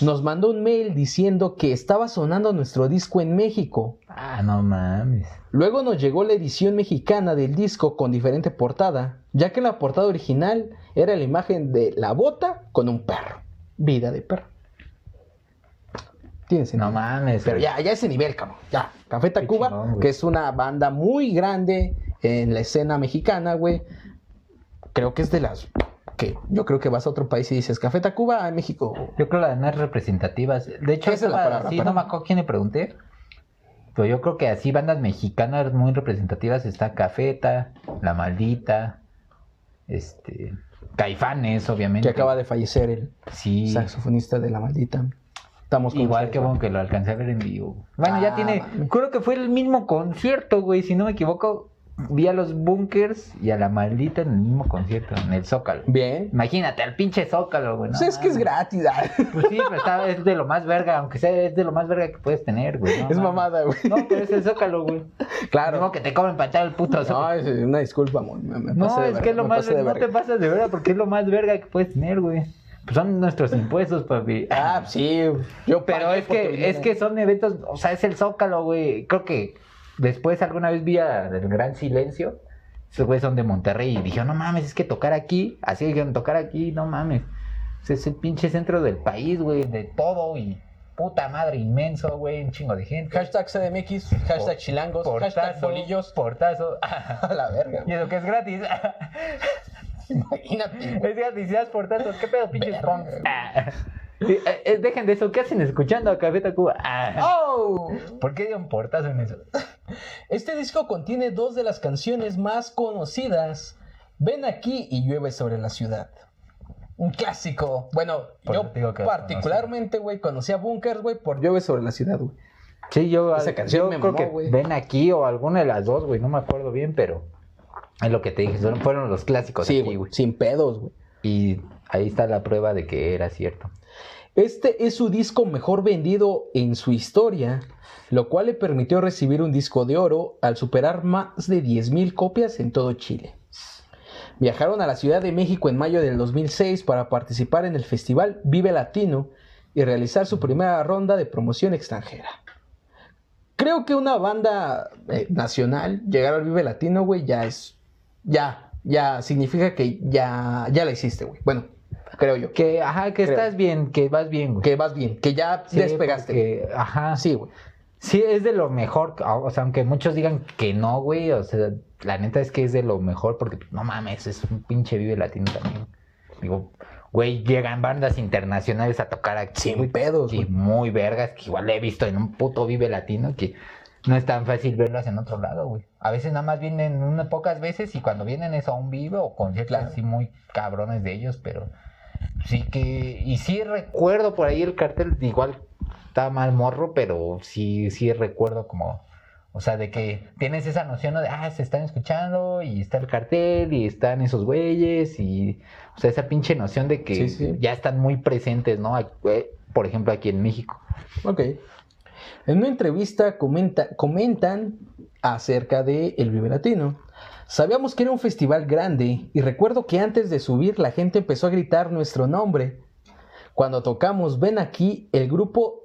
nos mandó un mail diciendo que estaba sonando nuestro disco en México. Ah, no mames. Luego nos llegó la edición mexicana del disco con diferente portada, ya que la portada original era la imagen de la bota con un perro. Vida de perro. Tiene sentido. No mames. Pero ya, ya ese nivel, cabrón. Ya. Café Tacuba, chingón, que es una banda muy grande en la escena mexicana, güey. Creo que es de las que yo creo que vas a otro país y dices Café Tacuba en México. Yo creo las más representativas. De hecho, Esa es la palabra, pero- no me acuerdo quién le pregunté. Pero yo creo que así bandas mexicanas muy representativas está Cafeta, La Maldita, este, Caifanes, obviamente. Que acaba de fallecer el Sí. saxofonista de La Maldita. Estamos con Igual que bueno que lo alcancé a ver en vivo. Bueno, Ah, ya tiene. mames. Creo que fue el mismo concierto, güey. Si no me equivoco, vi a los bunkers y a la maldita en el mismo concierto, en el Zócalo. Bien. Imagínate, al pinche Zócalo, güey. no Pues es que es gratis. ah. Pues sí, pero está, es de lo más verga, aunque sea es de lo más verga que puedes tener, güey. no es mamada, güey. No, pero es el Zócalo, güey. Claro. Como que te cobren para el puto Zócalo. No, es una disculpa, amor. Me, me No, es verga, que es lo más. No te pasas de verga porque es lo más verga que puedes tener, güey. Pues son nuestros impuestos, papi. Ah, sí. Yo Pero es que, es que son eventos, o sea, es el Zócalo, güey. Creo que después alguna vez vi a El Gran Silencio. Esos güeyes son de Monterrey y dije, no mames, es que tocar aquí, así dijeron, tocar aquí, no mames. Es el pinche centro del país, güey, de todo y puta madre inmenso, güey, un chingo de gente. Hashtag CDMX, hashtag chilangos, hashtag bolillos. portazo. A la verga. y eso que es gratis. Imagínate. es gratis, ya es portazo. ¿Qué pedo, pinches punks? Eh, eh, Dejen de eso, ¿qué hacen escuchando a Café Tacuba? Ah. ¡Oh! ¿Por qué dieron portazo en eso? Este disco contiene dos de las canciones más conocidas. Ven aquí y llueve sobre la ciudad. Un clásico. Bueno, Por yo digo que particularmente, güey, conocí a Bunkers, güey, por Llueve sobre la ciudad, güey. Sí, yo, Esa canción yo me creo mamó, que güey. ven aquí o alguna de las dos, güey, no me acuerdo bien, pero es lo que te dije, fueron los clásicos Sí, aquí, güey, güey. sin pedos, güey. Y ahí está la prueba de que era cierto. Este es su disco mejor vendido en su historia, lo cual le permitió recibir un disco de oro al superar más de 10.000 copias en todo Chile. Viajaron a la Ciudad de México en mayo del 2006 para participar en el festival Vive Latino y realizar su primera ronda de promoción extranjera. Creo que una banda eh, nacional llegar al Vive Latino, güey, ya es. Ya, ya significa que ya, ya la hiciste, güey. Bueno, creo yo. Que, ajá, que Creo. estás bien, que vas bien, güey. Que vas bien, que ya Sí, despegaste. porque, ajá, Sí, güey. Sí, es de lo mejor. O sea, aunque muchos digan que no, güey. O sea, la neta es que es de lo mejor porque, no mames, es un pinche vive latino también. Digo, güey, llegan bandas internacionales a tocar aquí. Sin güey, pedos, Y muy vergas, que igual he visto en un puto vive latino que no es tan fácil verlas en otro lado, güey. A veces nada más vienen unas pocas veces y cuando vienen es a un vive o conciertos Claro. así muy cabrones de ellos, pero sí que. Y sí recuerdo por ahí el cartel, igual está mal morro, pero sí, sí recuerdo como. O sea, de que tienes esa noción ¿no? de, ah, se están escuchando y está el cartel y están esos güeyes y, o sea, esa pinche noción de que Sí, sí. ya están muy presentes, ¿no? Eh, Por ejemplo, aquí en México. Ok. En una entrevista comenta- comentan acerca de El Vive Latino. Sabíamos que era un festival grande y recuerdo que antes de subir la gente empezó a gritar nuestro nombre. Cuando tocamos Ven aquí, el grupo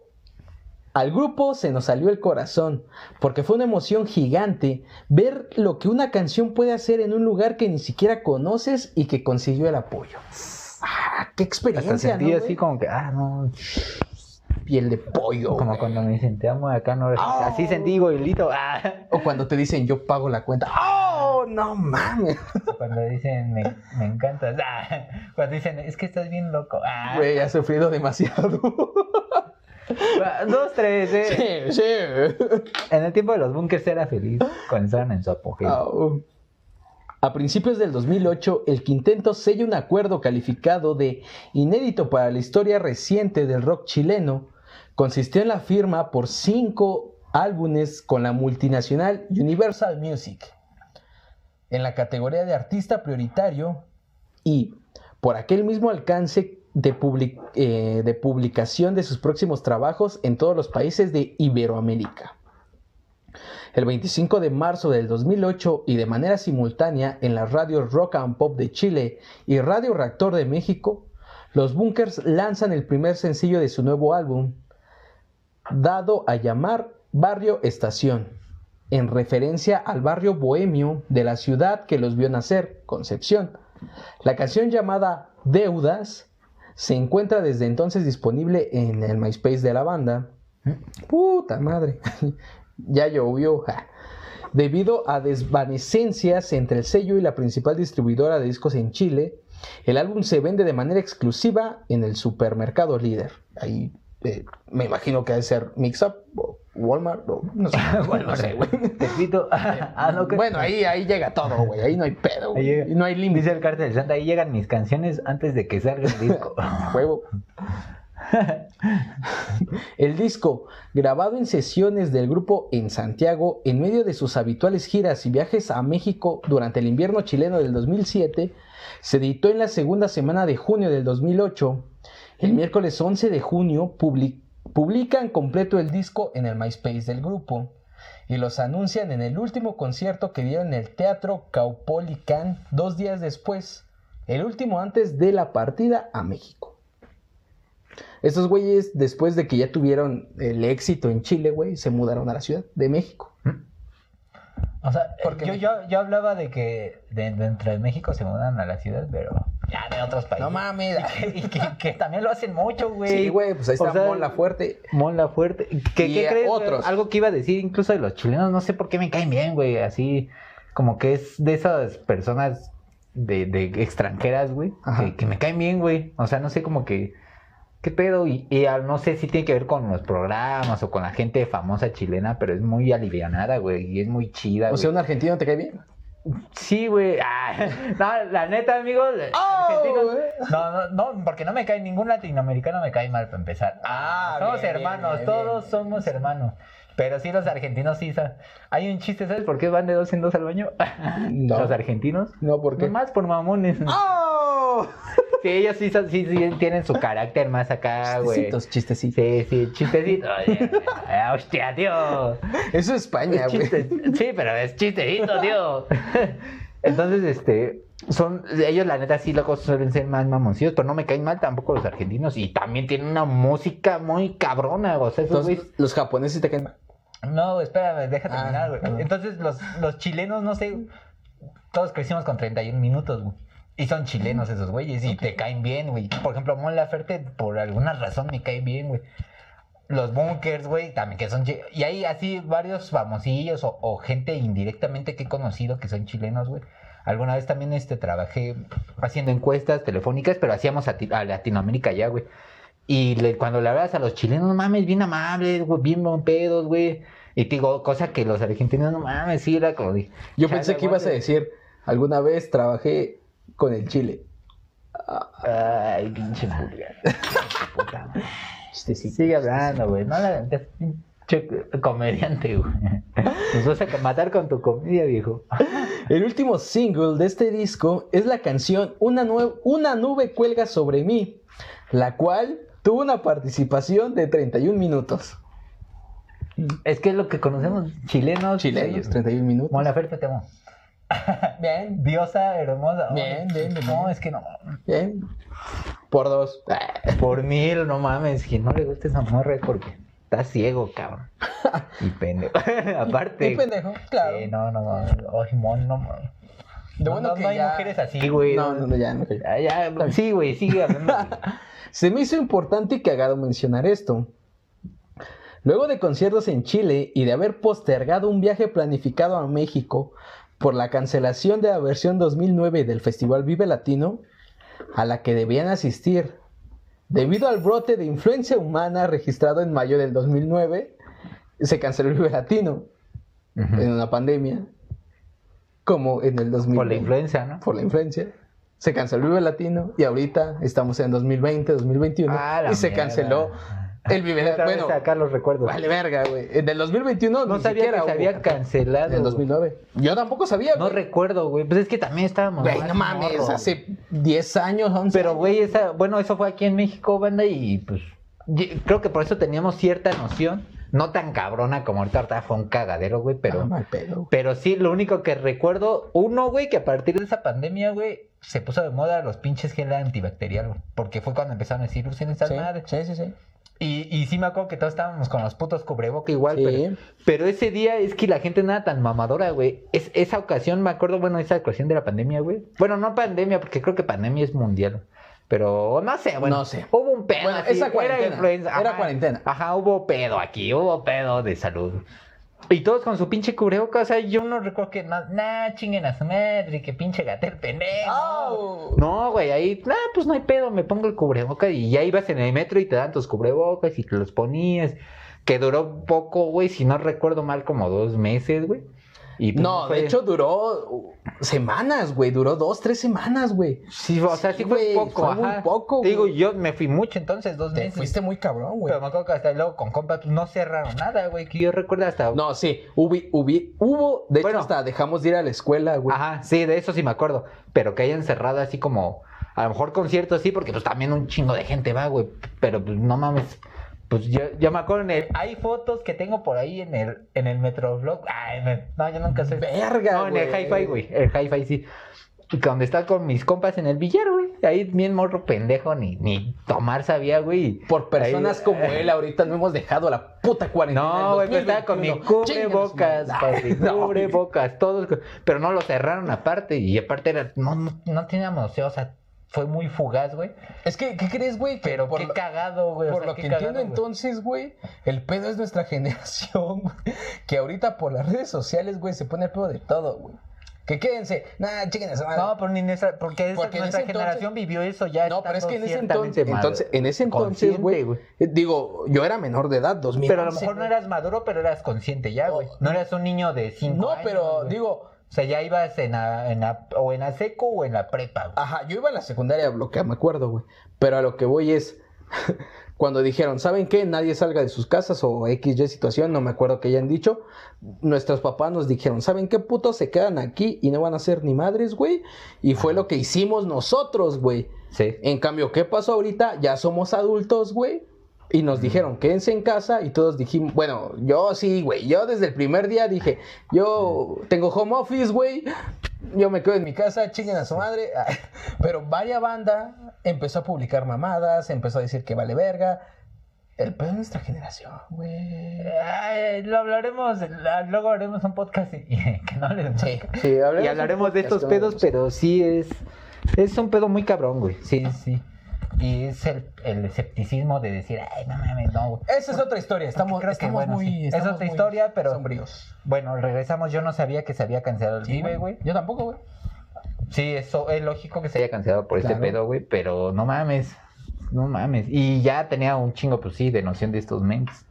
Al grupo se nos salió el corazón, porque fue una emoción gigante ver lo que una canción puede hacer en un lugar que ni siquiera conoces y que consiguió el apoyo. ¡Ah, qué experiencia! Hasta sentí ¿no, así como que, ah, no. Piel de pollo. Como güey. cuando me dicen, te amo acá, no. Oh. Así sentí, goilito. Ah. O cuando te dicen, yo pago la cuenta. ¡Oh, no mames! Cuando dicen, me, me encantas. Ah. Cuando dicen, es que estás bien loco. Ah. Güey, has sufrido demasiado. Ah, Dos, tres, eh. sí, sí. En el tiempo de los bunkers era feliz cuando estaban en su apogeo. A principios del 2008, el quinteto sella un acuerdo calificado de inédito para la historia reciente del rock chileno. Consistió en la firma por cinco álbumes con la multinacional Universal Music en la categoría de artista prioritario y por aquel mismo alcance eh, de publicación de sus próximos trabajos en todos los países de Iberoamérica. El 25 de marzo del 2008 y de manera simultánea en las radios Rock and Pop de Chile y Radio Reactor de México, los Bunkers lanzan el primer sencillo de su nuevo álbum, dado a llamar Barrio Estación, en referencia al barrio bohemio de la ciudad que los vio nacer, Concepción. La canción llamada Deudas se encuentra desde entonces disponible en el MySpace de la banda. Puta madre. ya llovió. ja. Debido a desvanecencias entre el sello y la principal distribuidora de discos en Chile, el álbum se vende de manera exclusiva en el supermercado líder. Ahí eh, me imagino que ha de ser Mix Up o Walmart o no sé. no sé, güey. Tepito. Ah, no, que- Bueno, ahí, ahí llega todo, güey. Ahí no hay pedo, güey. no hay límite. Dice el cártel Santa, ahí llegan mis canciones antes de que salga el disco. Juego. El disco, grabado en sesiones del grupo en Santiago, en medio de sus habituales giras y viajes a México durante el invierno chileno del 2007, se editó en la segunda semana de junio del 2008. El miércoles 11 de junio publi- publican completo el disco en el MySpace del grupo y los anuncian en el último concierto que dieron en el Teatro Caupolicán dos días después, el último antes de la partida a México. Estos güeyes, después de que ya tuvieron el éxito en Chile, güey, se mudaron a la Ciudad de México. O sea, Porque yo, yo, yo hablaba de que de- dentro de México se mudan a la ciudad, pero ya de otros países. No mames. Y que, que también lo hacen mucho, güey. Sí, güey, pues ahí O está sea, Mon Laferte. Mola fuerte. ¿Qué, Y qué crees? otros. Algo que iba a decir incluso de los chilenos, no sé por qué me caen bien, güey. Así como que es de esas personas de, de extranjeras, güey, que, que me caen bien, güey. O sea, no sé como que... ¿Qué pedo? Y, y no sé si tiene que ver con los programas o con la gente famosa chilena, pero es muy alivianada, güey, y es muy chida, O güey. sea, un argentino te cae bien. Sí, güey. Ah, no, la neta, amigos. Oh, no, no, no, porque no me cae ningún latinoamericano, me cae mal para empezar. Ah, somos bien, hermanos, bien, todos bien. somos hermanos. Pero sí, los argentinos sí. Hay un chiste, ¿sabes por qué van de dos en dos al baño? No. Los argentinos. No, ¿por qué? Nomás por mamones. ¡Oh! Sí, ellos sí, son- sí, sí tienen su carácter más acá, güey. Chistecitos, chistecitos. Sí, sí, chistecito. Oye, eh, hostia, tío. Eso es España, Es güey. Sí, pero es chistecito, tío. Entonces, este, son, ellos la neta sí locos suelen ser más mamoncillos, pero no me caen mal tampoco los argentinos y también tienen una música muy cabrona, o sea, esos Entonces, los japoneses te caen mal. No, espérame, deja Ah, terminar, güey. Entonces, los, los chilenos, no sé, todos crecimos con 31 minutos, güey. Y son chilenos esos güeyes y te caen bien, güey. Por ejemplo, Mon Laferte, por alguna razón me cae bien, güey. Los bunkers, güey, también que son chi- Y hay así varios famosillos o, o gente indirectamente que he conocido que son chilenos, güey. Alguna vez también este, trabajé haciendo encuestas telefónicas, pero hacíamos a, ti- a Latinoamérica ya, güey. Y le- cuando le hablas a los chilenos, no mames, bien amables, güey, bien pedos, güey. Y te digo, cosa que los argentinos, no mames, sí, era como... Yo "Chale, pensé que ibas a aguante". decir, alguna vez trabajé con el Chile. Ay, pinche. Puta. Chistecito. Sigue hablando, güey. No la pinche comediante, güey. Nos vas a matar con tu comedia, viejo. El último single de este disco es la canción Una, Una nube cuelga sobre mí, la cual tuvo una participación de 31 minutos. Es que es lo que conocemos, chilenos. Chilenos, 31 minutos. Mon Laferte, te amo. Bien, Diosa hermosa. Bien, bien, bien, No, es que no. bien. Por dos. Por mil, no mames. Quien no le gusta esa morra es porque. estás ciego, cabrón. Y pendejo. Aparte. Y pendejo, claro. Sí, no, no, no. Ay, mon, no, mon. De No, bueno no, que no hay ya- mujeres así, güey. No, no, no, ya, no. Ya, ya, sí, güey, sigue hablando. Se me hizo importante y cagado mencionar esto. Luego de conciertos en Chile y de haber postergado un viaje planificado a México por la cancelación de la versión 2009 del Festival Vive Latino, a la que debían asistir, debido al brote de influencia humana registrado en mayo del 2009, se canceló el Vive Latino en una pandemia, como en el 2020 Por la influencia, ¿no? por la influencia. Se canceló el Vive Latino y ahorita estamos en 2020, 2021 Ah, y se mierda. canceló el Vive Bueno, sacar los recuerdos. vale verga, güey. En el 2021 no ni sabía siquiera que se había cancelado. En el 2009. Yo tampoco sabía, No güey. recuerdo, güey. Pues es que también estábamos. Güey, no mames, hace 10 años, 11 Pero, güey, esa, bueno, eso fue aquí en México, banda, y pues creo que por eso teníamos cierta noción, no tan cabrona como ahorita, ahorita fue un cagadero, güey, pero, Ah, mal pedo. pero sí, lo único que recuerdo, uno, güey, que a partir de esa pandemia, güey, se puso de moda los pinches gel antibacterial, güey, porque fue cuando empezaron a decir, usen estas Sí, madres. sí, sí, sí. Y, y sí me acuerdo que todos estábamos con los putos cubreboca igual, Sí. pero, pero ese día es que la gente no era tan mamadora, güey. Es, esa ocasión, me acuerdo, bueno, esa ocasión de la pandemia, güey. Bueno, no pandemia, porque creo que pandemia es mundial. Pero no sé, bueno. No sé. Hubo un pedo. Bueno, así, esa Era cuarentena, influenza. era cuarentena. Ajá, hubo pedo aquí, hubo pedo de salud. Y todos con su pinche cubrebocas, o sea, yo no recuerdo que, nah, nah, chinguen a su madre, que pinche gatel pendejo. Au. No, güey, ahí, nah, pues no hay pedo, me pongo el cubrebocas y ya ibas en el metro y te dan tus cubrebocas y te los ponías. Que duró poco, güey, si no recuerdo mal, como dos meses, güey. Y pues, No, fue- de hecho duró uh, semanas, güey. Duró dos, tres semanas, güey. Sí, o sea, sí, sí, fue güey, poco, fue muy poco, Te Digo, yo me fui mucho entonces, dos Te meses. fuiste muy cabrón, güey. Pero me acuerdo que hasta luego con compas pues, no cerraron nada, güey. Que yo recuerdo hasta. No, sí, hubi- hubi- hubo, de Bueno. hecho hasta dejamos de ir a la escuela, güey. Ajá, sí, de eso sí me acuerdo. Pero que hayan cerrado así como. A lo mejor conciertos sí, porque pues también un chingo de gente va, güey. Pero pues no mames. Pues yo, yo me acuerdo en el. Hay fotos que tengo por ahí en el, en el Metrovlog. Ay, me- no, yo nunca sé. Verga, No, en el hi-fi, güey. El hi-fi sí. Donde está con mis compas en el billar, güey. Ahí bien morro pendejo, ni, ni tomar sabía, güey. Por personas Ahí- como él, ahorita no hemos dejado la puta cuarentena. No, güey, estaba con mi 2021. cubrebocas, cubrebocas, todos, pero no lo cerraron aparte, y aparte era, no, no, no teníamos, o sea, fue muy fugaz, güey, Es que, ¿qué crees, güey? Que pero por qué lo- cagado, güey, o Por sea, lo que cagado, entiendo entonces, güey, el pedo es nuestra generación, güey. Que ahorita por las redes sociales, güey, se pone el pedo de todo, güey. Que quédense, nah, chiquen esa madre. No, pero ni en esa, porque, esa- Porque en nuestra entonces- generación vivió eso ya. No, pero es que en ese entonces, en ese entonces, güey, eh, digo, yo era menor de edad, 2011. Pero a lo mejor no eras maduro, pero eras consciente ya, güey. No eras un niño de 5 No, años. pero güey. digo, O sea, ya ibas en la, en la- o en la seco o en la prepa, güey. Ajá, yo iba a la secundaria bloquea, me acuerdo, güey. Pero a lo que voy es, cuando dijeron, ¿saben qué? Nadie salga de sus casas o XY situación, no me acuerdo que hayan dicho. Nuestros papás nos dijeron, ¿saben qué putos se quedan aquí y no van a ser ni madres, güey? Y fue lo que hicimos nosotros, güey. Sí. En cambio, ¿qué pasó ahorita? Ya somos adultos, güey. Y nos dijeron, quédense en casa. Y todos dijimos, bueno, yo sí, güey. Yo desde el primer día dije, yo tengo home office, güey. Yo me quedo en mi casa, chinguen a su madre. Pero varias banda empezó a publicar mamadas, empezó a decir que vale verga. El pedo de nuestra generación, güey. Ay, lo hablaremos, la- luego haremos un podcast y, y que no les Sí, sí, hablaremos y hablaremos de estos pedos, pero sí es es un pedo muy cabrón, güey. Sí, sí. Y es el, el escepticismo de decir, ay, no mames, no, güey. Esa es otra historia. Estamos, creo que, bueno, muy. sí. Es otra muy historia, pero- Sombríos. Bueno, regresamos. Yo no sabía que se había cancelado el Vive, güey. Yo tampoco, güey. Sí, eso es lógico que se haya cancelado por este Claro. pedo, güey, pero no mames. No mames. Y ya tenía un chingo, pues sí, de noción de estos mentes.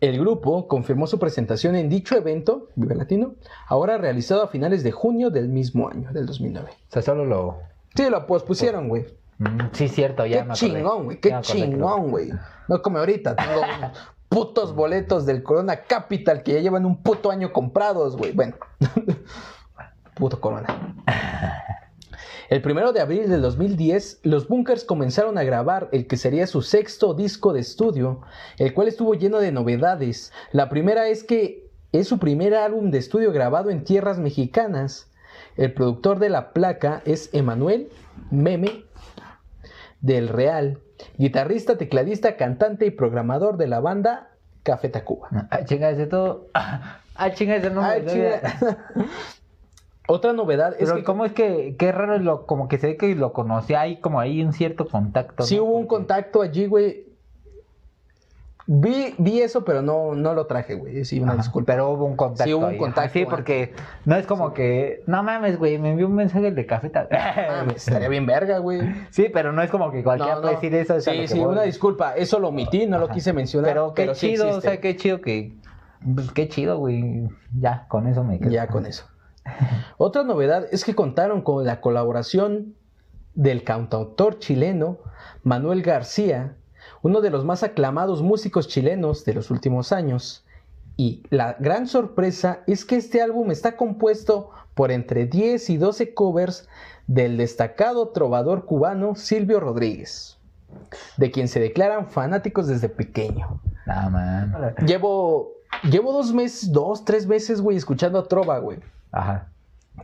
El grupo confirmó su presentación en dicho evento, Vive Latino, ahora realizado a finales de junio del mismo año, del 2009. O sea, solo lo. Sí, lo pospusieron, güey. Mm, sí, cierto, ya Qué me chingón, güey. Qué chingón, güey. No como ahorita, tengo putos boletos del Corona Capital que ya llevan un puto año comprados, güey. Bueno. Puto Corona. El primero de abril del 2010, los Bunkers comenzaron a grabar el que sería su sexto disco de estudio, el cual estuvo lleno de novedades. La primera es que es su primer álbum de estudio grabado en tierras mexicanas. El productor de la placa es Emanuel Meme del Real guitarrista, tecladista, cantante y programador de la banda Café Tacuba. Ah, chinga, ese todo. Ah, chinga, ese no Ay, me chinga. Otra novedad es Pero que cómo es que, qué raro, lo, como que se ve que lo conocí, hay como ahí un cierto contacto. sí ¿no? hubo un contacto allí, güey. Vi, vi eso, pero no, no lo traje, güey. Sí, una Ajá, disculpa. Pero hubo un contacto. Sí, hubo un ahí, contacto ajá, Sí, porque no es como que, no mames, güey, me envió un mensaje de café. Ta- Mames, estaría bien verga, güey. Sí, pero no es como que cualquiera No, puede decir eso. Sí, sí, voy. una disculpa. Eso lo omití, no lo quise mencionar. Pero qué chido, o sea, qué chido que. pues, qué chido, güey. Ya, con eso me quedo. Ya con eso. Otra novedad es que contaron con la colaboración del cantautor chileno Manuel García, uno de los más aclamados músicos chilenos de los últimos años. Y la gran sorpresa es que este álbum está compuesto por entre 10 y 12 covers del destacado trovador cubano Silvio Rodríguez, de quien se declaran fanáticos desde pequeño. No, man. Llevo, llevo dos meses, dos, tres meses, güey, escuchando a trova, güey. Ajá.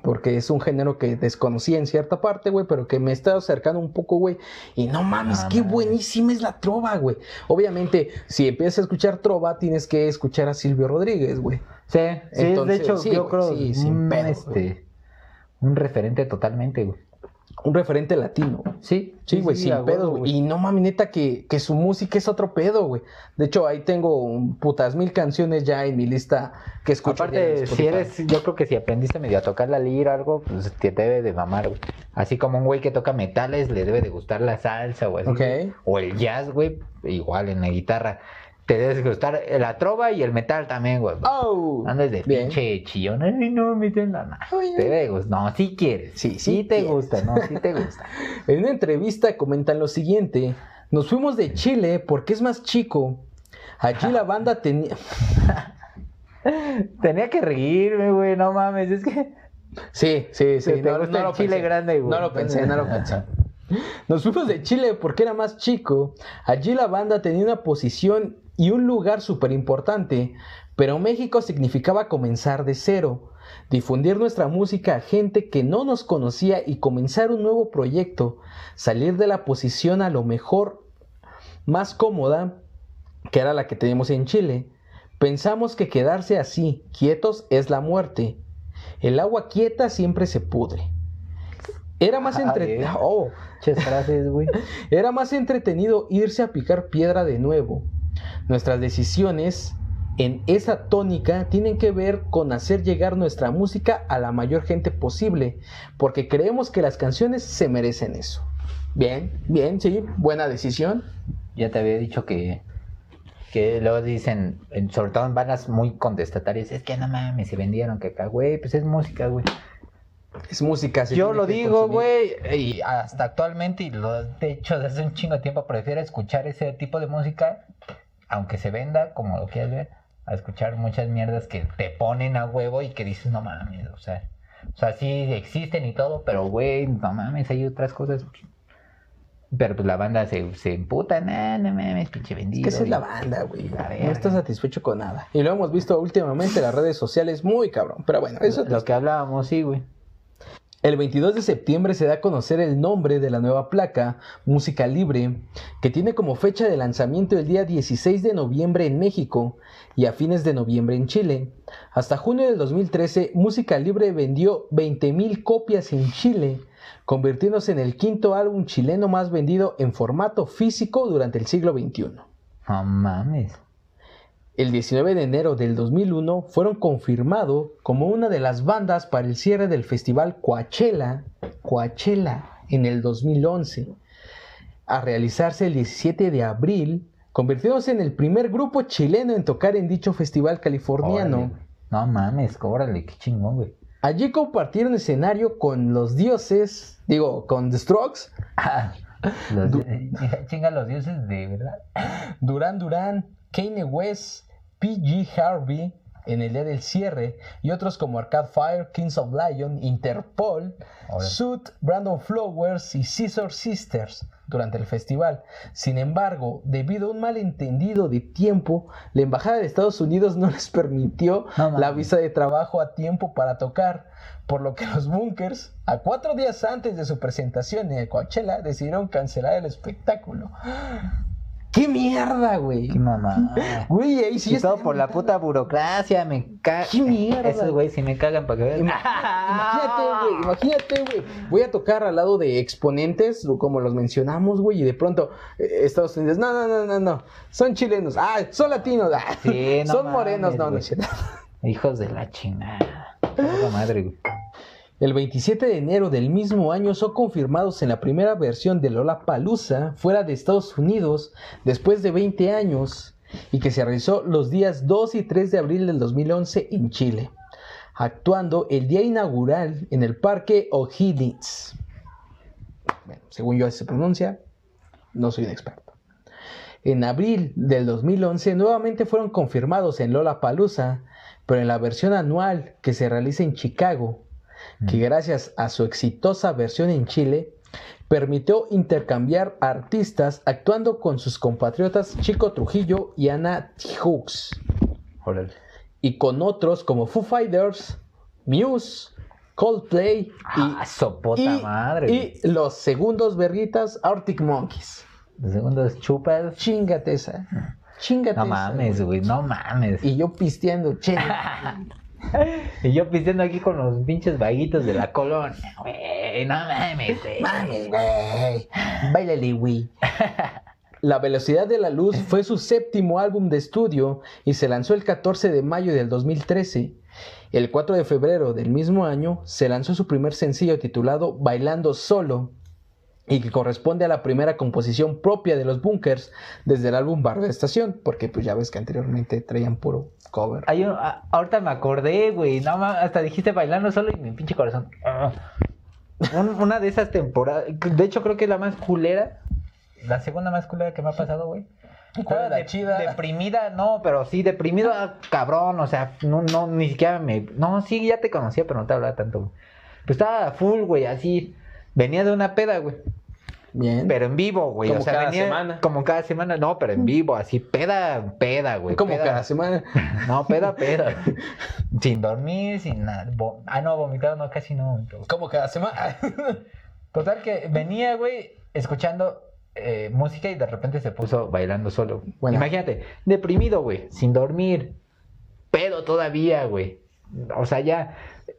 Porque es un género que desconocía en cierta parte, güey, pero que me está acercando un poco, güey. Y no mames, Ah, qué mames. buenísima es la trova, güey. Obviamente, si empiezas a escuchar trova, tienes que escuchar a Silvio Rodríguez, güey. Sí, sí, Entonces, de hecho, sí, yo güey, creo sí, sin un, pedo, este, un referente totalmente, güey. Un referente latino. güey. Sí, Sí, güey, sin a huevo, pedos, güey. Y no mames, neta, que, que su música es otro pedo, güey. De hecho, ahí tengo un putas mil canciones ya en mi lista que escucho. Aparte, si eres, yo creo que si aprendiste medio a tocar la lira o algo, pues te debe de mamar, güey. Así como un güey que toca metales, le debe de gustar la salsa güey. O el jazz, güey, igual en la guitarra. Te debe de gustar la trova y el metal también, güey. ¡Oh! Andas de Bien. pinche chillón. Ay, no, me entiendo nada. Ay, Te debe de gustar. No, sí quieres. Sí, Sí, sí te quieres. gusta, no, sí te gusta. En una entrevista comentan lo siguiente: Nos fuimos de Chile porque es más chico. Allí la banda tenía. Tenía que reírme, güey, no mames, es que... Sí, sí, sí. Te gusta el chile pensé. grande, güey. No lo pensé, no lo pensé. Nos fuimos de Chile porque era más chico. Allí la banda tenía una posición y un lugar súper importante, pero México significaba comenzar de cero, difundir nuestra música a gente que no nos conocía y comenzar un nuevo proyecto, salir de la posición a lo mejor más cómoda, que era la que tenemos en Chile. Pensamos que quedarse así, quietos, es la muerte. El agua quieta siempre se pudre. Era más entre... bien. Oh, era más entretenido irse a picar piedra de nuevo. Nuestras decisiones en esa tónica tienen que ver con hacer llegar nuestra música a la mayor gente posible, porque creemos que las canciones se merecen eso. Bien, bien, sí, buena decisión. Ya te había dicho que, que luego dicen, en- sobre todo en bandas muy contestatarias, es que no mames, se vendieron que acá, güey, pues es música, güey. Es música. Yo lo digo, güey, y hasta actualmente, y lo de hecho desde hace un chingo de tiempo, prefiero escuchar ese tipo de música, aunque se venda, como lo quieras ver, a escuchar muchas mierdas que te ponen a huevo y que dices, no mames, o sea, o sea, sí existen y todo, pero güey, no mames, hay otras cosas. Pero pues la banda se, se emputa, no, no mames, pinche Es vendido. que esa es la banda, güey. No está satisfecho con nada. Y lo hemos visto últimamente en las redes sociales muy cabrón. Pero bueno, eso Lo que hablábamos, sí, güey. El 22 de septiembre se da a conocer el nombre de la nueva placa, Música Libre, que tiene como fecha de lanzamiento el día 16 de noviembre en México y a fines de noviembre en Chile. Hasta junio del 2013, Música Libre vendió 20.000 copias en Chile, convirtiéndose en el quinto álbum chileno más vendido en formato físico durante el siglo XXI. No mames. El 19 de enero del 2001 fueron confirmados como una de las bandas para el cierre del festival Coachella, Coachella en el 2011, a realizarse el 17 de abril, convirtiéndose en el primer grupo chileno en tocar en dicho festival californiano. Órale. No mames, órale, qué chingón, güey. Allí compartieron escenario con los dioses, digo, con The Strokes, Los, Du- eh, chinga los dioses de verdad. Duran Duran, Kanye West, PG Harvey, en el día del cierre y otros como Arcade Fire, Kings of Lion, Interpol. Suit, Brandon Flowers y Scissor Sisters durante el festival. Sin embargo, debido a un malentendido de tiempo, la Embajada de Estados Unidos no les permitió No la visa de trabajo a tiempo para tocar, por lo que los Bunkers, a cuatro días antes de su presentación en el Coachella, decidieron cancelar el espectáculo. ¡Qué mierda, güey! Qué mamá. Güey, ahí sí y todo por la puta burocracia, me cagan. ¡Qué mierda! Esos güey sí me cagan para que vean. Imagínate, güey, imagínate, güey. Voy a tocar al lado de exponentes, como los mencionamos, güey, y de pronto eh, Estados Unidos, no, no, no, no, no, son chilenos, ah, son latinos, ah, Sí, no son mames, morenos, no, no. Hijos de la chingada. Madre, güey. El 27 de enero del mismo año son confirmados en la primera versión de Lollapalooza fuera de Estados Unidos después de 20 años y que se realizó los días 2 y 3 de abril del 2011 en Chile, actuando el día inaugural en el Parque O'Higgins. Bueno, según yo se pronuncia, no soy un experto. En abril del 2011 nuevamente fueron confirmados en Lollapalooza, pero en la versión anual que se realiza en Chicago, que gracias a su exitosa versión en Chile, permitió intercambiar artistas actuando con sus compatriotas Chico Trujillo y Ana Órale. y con otros como Foo Fighters, Muse, Coldplay y, Ah, sopota y- madre. y los segundos verguitas Arctic Monkeys. Los segundos chupas. Chingate esa. Chingate No esa, mames, güey, no mames. Y yo pisteando, che. Y yo pisteando aquí con los pinches vaguitos de la colonia, güey. No mames, güey. Mames, güey. Báilale, güey. La velocidad de la luz fue su séptimo álbum de estudio y se lanzó el 14 de mayo del 2013. El 4 de febrero del mismo año se lanzó su primer sencillo titulado Bailando Solo y que corresponde a la primera composición propia de los Bunkers desde el álbum Bar de Estación, porque pues ya ves que anteriormente traían puro cover. Hay un- a- ahorita me acordé, güey. No hasta dijiste bailando solo y mi pinche corazón. Ah. Un- una de esas temporadas. De hecho, creo que es la más culera. La segunda más culera que me ha pasado, güey. ¿Cuál es la De- chida? Deprimida, no, pero sí, deprimido, ah, cabrón. O sea, no, no, ni siquiera me. No, sí, ya te conocía, pero no te hablaba tanto, güey. Pues estaba full, güey, así. Venía de una peda, güey. Bien. Pero en vivo, güey. Como o sea, cada venía semana. Como cada semana, no, pero en vivo, así, peda, peda, güey. como peda. cada semana. No, peda, peda. sin dormir, sin nada. Ah, no, vomitado, no, casi no. Como cada semana. Total que venía, güey, escuchando eh, música y de repente se puso bailando solo. Buena. Imagínate, deprimido, güey, sin dormir, pedo todavía, güey. O sea, ya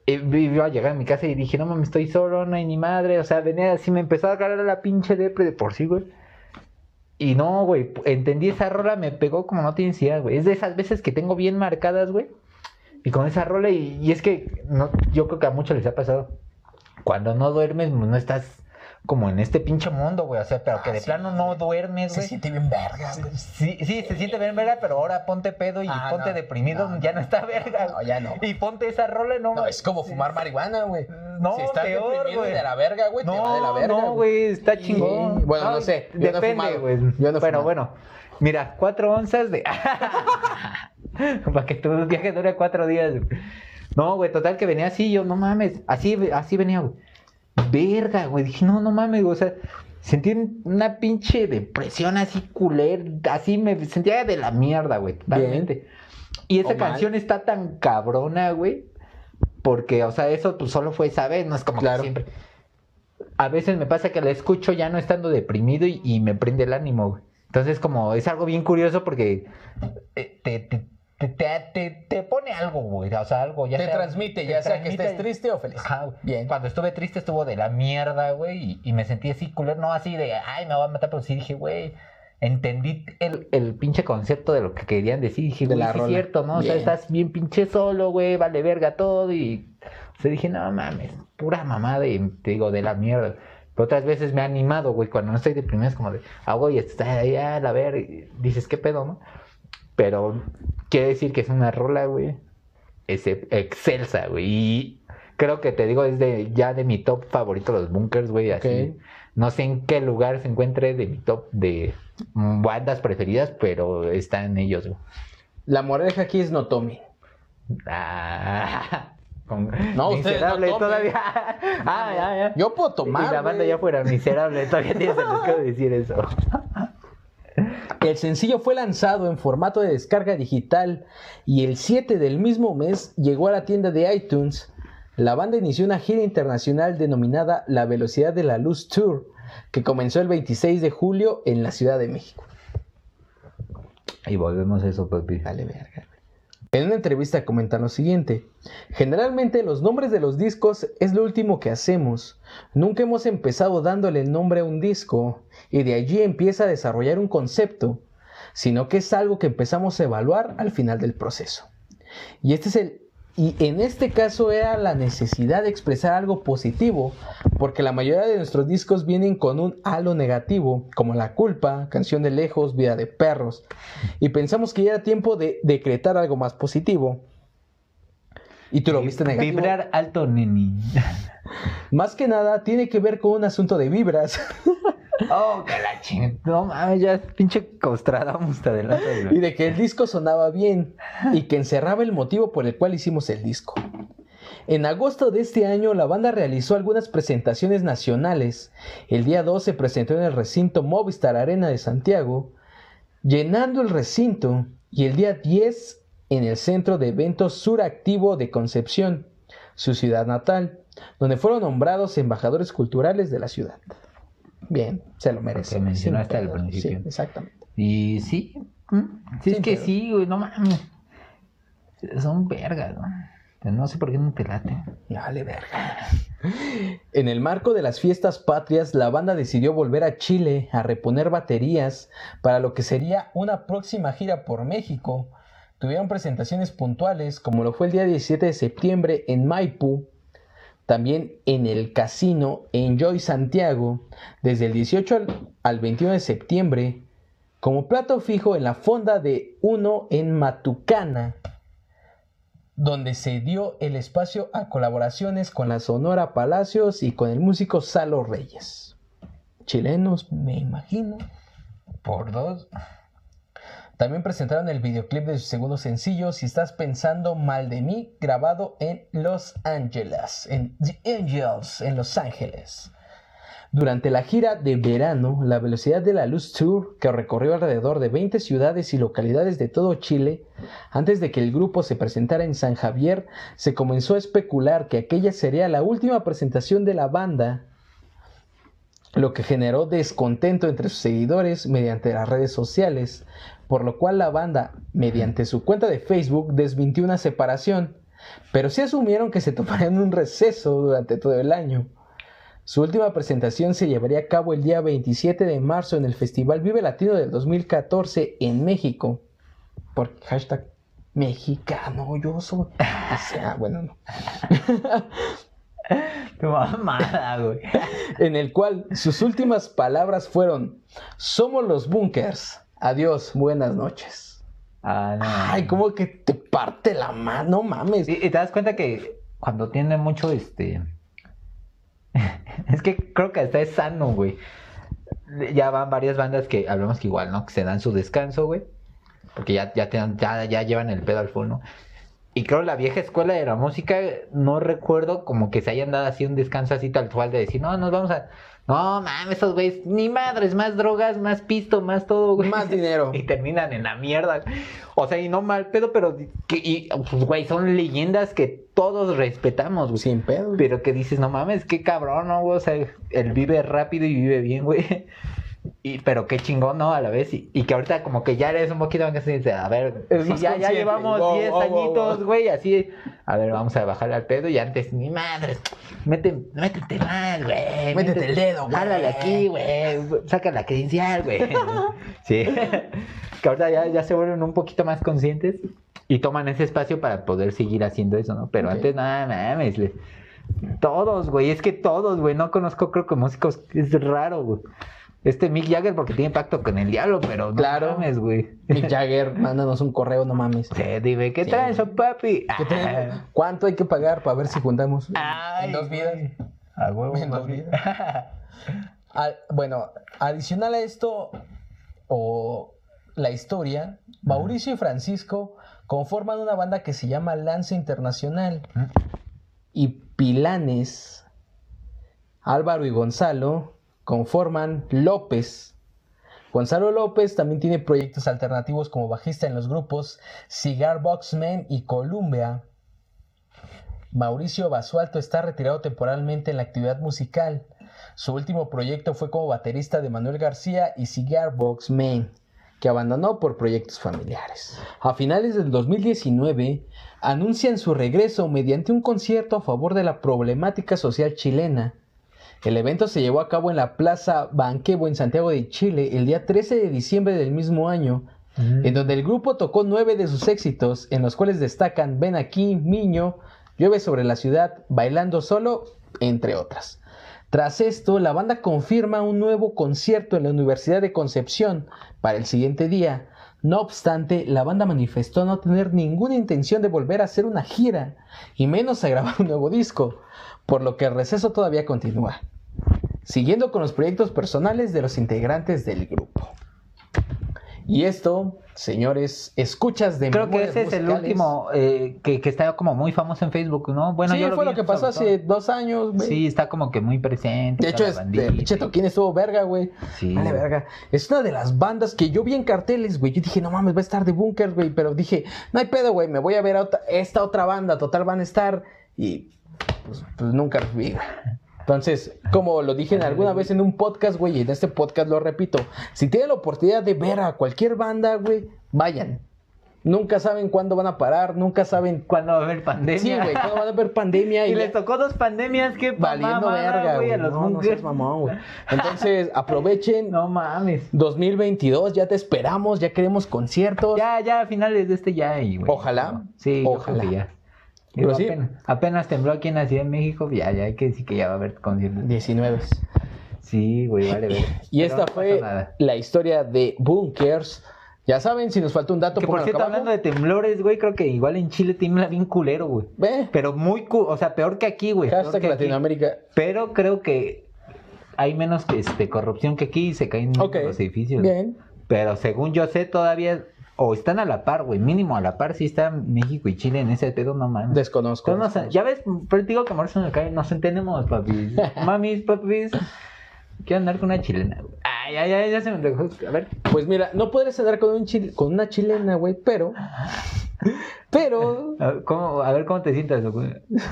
eh, iba a llegar a mi casa y dije, no mames, estoy solo, no hay ni madre. O sea, venía así, me empezó a agarrar la pinche depre de por sí, güey. Y no, güey, entendí esa rola, me pegó como no tienes idea, güey. Es de esas veces que tengo bien marcadas, güey. Y con esa rola, y, y es que no, yo creo que a muchos les ha pasado. Cuando no duermes, no estás como en este pinche mundo, güey. O sea, pero que Ah, de sí, plano no güey. duermes, Se güey. siente bien verga, güey. Sí, sí, se siente bien verga, pero ahora ponte pedo y Ah, ponte no. deprimido, No, ya no. está verga. No, ya no. Y ponte esa rola, no. No, es como fumar marihuana, güey. No, si estás peor, deprimido güey. de la verga, güey, te va de la No, verga. no, güey, está chingón. Bueno, no sé, yo depende, güey. Yo no fumado. bueno, mira, cuatro onzas de. Para que tu viaje dure cuatro días. güey. No, güey, total que venía así, yo, no mames. Así, así venía, güey. Verga, güey. Dije, no, no mames, güey. O sea, sentí una pinche depresión así culera. Así me sentía de la mierda, güey. Totalmente. Y esa O mal. canción está tan cabrona, güey. Porque, o sea, eso pues solo fue esa vez, no es como Claro. que siempre. A veces me pasa que la escucho ya no estando deprimido y, y me prende el ánimo, güey. Entonces, como es algo bien curioso porque eh, te, te, te, te, te- pone algo, güey. O sea, algo ya Te sea- transmite, te ya sea que estés triste o feliz. Ajá. Bien. Cuando estuve triste estuvo de la mierda, güey, y, y me sentí así culero, no así de, ay, me voy a matar, pero sí dije, güey, entendí el, el pinche concepto de lo que querían decir, dije, De la sí es rola. cierto, ¿no? O sea, estás bien pinche solo, güey, vale verga todo, y o sea, dije, no mames, pura mamada, y te digo, de la mierda. Pero otras veces me ha animado, güey, cuando no estoy deprimido es como de, ah, güey, está ahí, a la ver, y dices, ¿qué pedo, no? Pero quiere decir que es una rola, güey, es excelsa, güey. Y creo que te digo, es de ya de mi top favorito los bunkers, güey. Así. No sé en qué lugar se encuentre de mi top de bandas preferidas, pero está en ellos, güey. La moraleja aquí es Notomi. Ah, con No, miserable no todavía. Ah, ya, ya. Yo puedo tomar. y la banda ya fuera miserable, todavía tienes el de decir eso. El sencillo fue lanzado en formato de descarga digital y el 7 del mismo mes llegó a la tienda de iTunes. La banda inició una gira internacional denominada La Velocidad de la Luz Tour, que comenzó el 26 de julio en la Ciudad de México. Y volvemos a eso, papi. Vale, verga. En una entrevista comentan lo siguiente: Generalmente los nombres de los discos es lo último que hacemos. Nunca hemos empezado dándole el nombre a un disco y de allí empieza a desarrollar un concepto, sino que es algo que empezamos a evaluar al final del proceso. Y este es el y en este caso era la necesidad de expresar algo positivo, porque la mayoría de nuestros discos vienen con un halo negativo, como La culpa, Canción de lejos, Vida de perros, y pensamos que ya era tiempo de decretar algo más positivo. Y tú lo viste negativo. Vibrar alto, neni. Más que nada tiene que ver con un asunto de vibras Oh, chingada. No mames, ya pinche Costradamus te adelante, y de que el disco sonaba bien y que encerraba el motivo por el cual hicimos el disco. En agosto de este año la banda realizó algunas presentaciones nacionales. El día 2 se presentó en el recinto Movistar Arena de Santiago, llenando el recinto, y el día 10 en el Centro de Eventos Suractivo de Concepción, su ciudad natal, donde fueron nombrados embajadores culturales de la ciudad. Bien, se lo merece. que mencionaste al principio. Sí, exactamente. Y sí. mm, Sí, es que pedo. sí, güey, no mames. Son vergas, ¿no? No sé por qué no te late. Dale, verga. En el marco de las fiestas patrias, la banda decidió volver a Chile a reponer baterías para lo que sería una próxima gira por México. Tuvieron presentaciones puntuales, como lo fue el día 17 de septiembre en Maipú, también en el casino Enjoy Santiago, desde el 18 al, al 21 de septiembre, como plato fijo en la fonda de Uno en Matucana, donde se dio el espacio a colaboraciones con la Sonora Palacios y con el músico Salo Reyes. Chilenos, me imagino. Por dos. También presentaron el videoclip de su segundo sencillo, Si estás pensando mal de mí, grabado en Los Ángeles, en The Angels, en Los Ángeles. Durante la gira de verano, la Velocidad de la Luz Tour, que recorrió alrededor de 20 ciudades y localidades de todo Chile, antes de que el grupo se presentara en San Javier, se comenzó a especular que aquella sería la última presentación de la banda, lo que generó descontento entre sus seguidores mediante las redes sociales, por lo cual la banda, mediante su cuenta de Facebook, desmintió una separación, pero sí asumieron que se tomarían un receso durante todo el año. Su última presentación se llevaría a cabo el día 27 de marzo en el Festival Vive Latino del 2014 en México. Por hashtag mexicano, yo soy. O sea, bueno, no. Tu mamada, güey. En el cual sus últimas palabras fueron: Somos los bunkers. Adiós, buenas noches. Ah, no. Ay, como que te parte la mano, no mames. Y, y te das cuenta que cuando tiene mucho este. es que creo que hasta es sano, güey. Ya van varias bandas que hablamos que igual, ¿no? Que se dan su descanso, güey. Porque ya, ya, te ya, ya llevan el pedo al fondo. Y creo la vieja escuela de la música, no recuerdo como que se hayan dado así un descanso así tal cual de decir, no, nos vamos a. No, mames, esos güeyes, ni madres, más drogas, más pisto, más todo, güey. Más dinero. Y terminan en la mierda. O sea, y no mal pedo, pero que, y, pues, güey, son leyendas que todos respetamos, güey. Sin pedo. Pero que dices, no mames, qué cabrón, ¿no, güey? O sea, él vive rápido y vive bien, güey. Y, pero qué chingón, ¿no? A la vez. Y, y que ahorita como que ya eres un poquito más dice, a ver, Es si ya, ya llevamos Wow, 10 wow, wow, añitos, wow. güey, así, a ver, vamos a bajar al pedo y antes, ni madres, mete, métete más, güey. Métete el dedo, güey. Jálale aquí, güey, saca la credencial, güey. sí. que ahorita ya, ya se vuelven un poquito más conscientes y toman ese espacio para poder seguir haciendo eso, ¿no? Pero Ok. antes, nada, mames, todos, güey, es que todos, güey, no conozco, creo que músicos, es raro, güey. Este Mick Jagger porque tiene pacto con el diablo, pero no Claro. mames, güey. Mick Jagger, mándanos un correo, no mames. Sí, dime, ¿qué Sí. traes, oh, papi? ¿Cuánto hay que pagar para ver si juntamos? Ay, en dos vidas. A huevo, En dos vidas. Bueno, adicional a esto, o la historia, Mauricio y Francisco conforman una banda que se llama Lance Internacional. Y Pilanes, Álvaro y Gonzalo conforman López. Gonzalo López también tiene proyectos alternativos como bajista en los grupos Cigar Boxman y Columbia. Mauricio Basualto está retirado temporalmente en la actividad musical. Su último proyecto fue como baterista de Manuel García y Cigar Boxman, que abandonó por proyectos familiares. A finales del 2019, anuncian su regreso mediante un concierto a favor de la problemática social chilena. El evento se llevó a cabo en la Plaza Banquebo en Santiago de Chile el día 13 de diciembre del mismo año, en donde el grupo tocó nueve de sus éxitos, en los cuales destacan Ven aquí, Miño, Llueve sobre la ciudad, Bailando solo, entre otras. Tras esto, la banda confirma un nuevo concierto en la Universidad de Concepción para el siguiente día. No obstante, la banda manifestó no tener ninguna intención de volver a hacer una gira, y menos a grabar un nuevo disco, por lo que el receso todavía continúa. Siguiendo con los proyectos personales de los integrantes del grupo. Y esto, señores, escuchas de Creo que ese es el último eh, que, que está como muy famoso en Facebook, ¿no? Bueno, sí, yo fue vi, lo que pasó hace dos años, güey. Sí, está como que muy presente. De hecho, es, el bandita. pinche Toquín estuvo verga, güey. Sí. Vale, verga. Es una de las bandas que yo vi en carteles, güey. Yo dije, no mames, va a estar de Bunkers, güey. Pero dije, no hay pedo, güey. Me voy a ver a otra- esta otra banda. Total, van a estar. Y pues, pues nunca los vi, güey. Entonces, como lo dije en alguna vez en un podcast, güey, y en este podcast lo repito, si tienen la oportunidad de ver a cualquier banda, güey, vayan. Nunca saben cuándo van a parar, nunca saben... Cuando va a haber pandemia. Sí, güey, cuándo van a haber pandemia. Y y les tocó dos pandemias, qué valiendo mamada, verga, güey, a los No, no seas mamón, güey. Entonces, aprovechen. No mames. 2022, ya te esperamos, ya queremos conciertos. Ya, ya, a finales de este ya güey. Ojalá. Sí, Ojalá. creo Pero Digo, sí. apenas, apenas tembló aquí en la Ciudad de México, ya, ya hay que decir que ya va a haber conciertos. 19. Sí, güey, vale, ver. Y esta fue la historia de Bunkers. Ya saben, si nos falta un dato, Que por cierto, hablando de temblores, güey, creo que igual en Chile tiembla bien culero, güey. Ve, Pero muy, cu o sea, peor que aquí, güey. peor hashtag que aquí. Latinoamérica. Pero creo que hay menos este, corrupción que aquí y se caen Ok. los edificios. Bien. Pero según yo sé, todavía, o están a la par, güey, mínimo a la par, si están México y Chile en ese pedo, no mames. Desconozco. Entonces, no sé, ya ves, pero te digo que Mauricio me cae, nos entendemos, papis. Mamis, papis. Quiero andar con una chilena, güey. Ay, ay, ay, ya se me dejó. A ver. Pues mira, no podrías andar con, un chil- con una chilena, güey, pero. Pero. A ver, ¿cómo, a ver cómo te sientas, güey.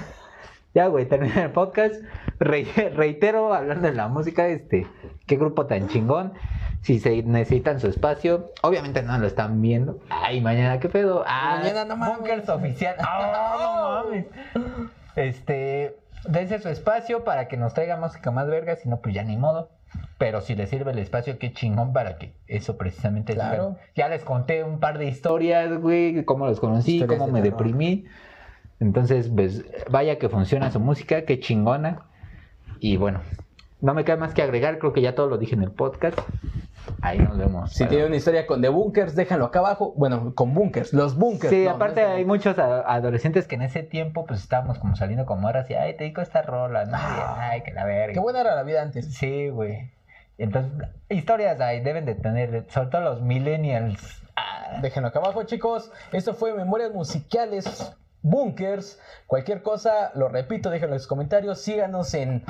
Ya, güey, termina el podcast. Re- reitero, hablando de la música, este, qué grupo tan chingón. Si se necesitan su espacio, obviamente no lo están viendo. Ay, mañana, ¿qué pedo? Ah, Mañana no mames. Bunkers oficial. Ah, no mames. Este, dense su espacio para que nos traiga música más verga, si no, pues ya ni modo. Pero si les sirve el espacio, qué chingón para que eso precisamente Claro. digan. Ya les conté un par de historias, güey, cómo los conocí, Historias cómo de me terror. deprimí. Entonces, pues, vaya que funciona su música, qué chingona. Y bueno, no me queda más que agregar, creo que ya todo lo dije en el podcast. Ahí nos vemos. Si tienen una historia con The Bunkers, déjanlo acá abajo. Bueno, con Bunkers, los Bunkers. Sí, no, aparte hay muchos adolescentes que en ese tiempo pues estábamos como saliendo como ahora así, ay, te digo esta rola, no, ay, que la verga. Qué buena era la vida antes. Sí, güey. Entonces, historias hay, deben de tener, sobre todo los millennials. Ah, Déjenlo acá abajo, chicos. Esto fue Memorias Musicales Bunkers. Cualquier cosa, lo repito, déjenlo en los comentarios. Síganos en,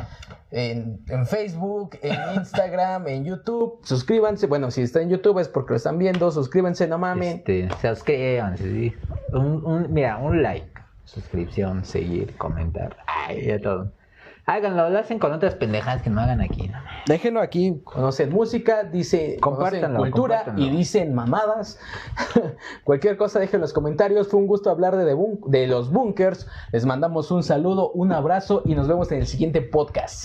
en, en Facebook, en Instagram, en YouTube. Suscríbanse. Bueno, si está en YouTube es porque lo están viendo. Suscríbanse, no mamen. Este, suscríbanse, sí. Un, un- mira, un like, suscripción, seguir, comentar, ay, ya todo. Háganlo, lo hacen con otras pendejas que no hagan aquí. ¿no? Déjenlo aquí. Conocen música, dice, Compártanlo, cultura y dicen mamadas. Cualquier cosa, déjenlo en los comentarios. Fue un gusto hablar de, de los bunkers. Les mandamos un saludo, un abrazo y nos vemos en el siguiente podcast.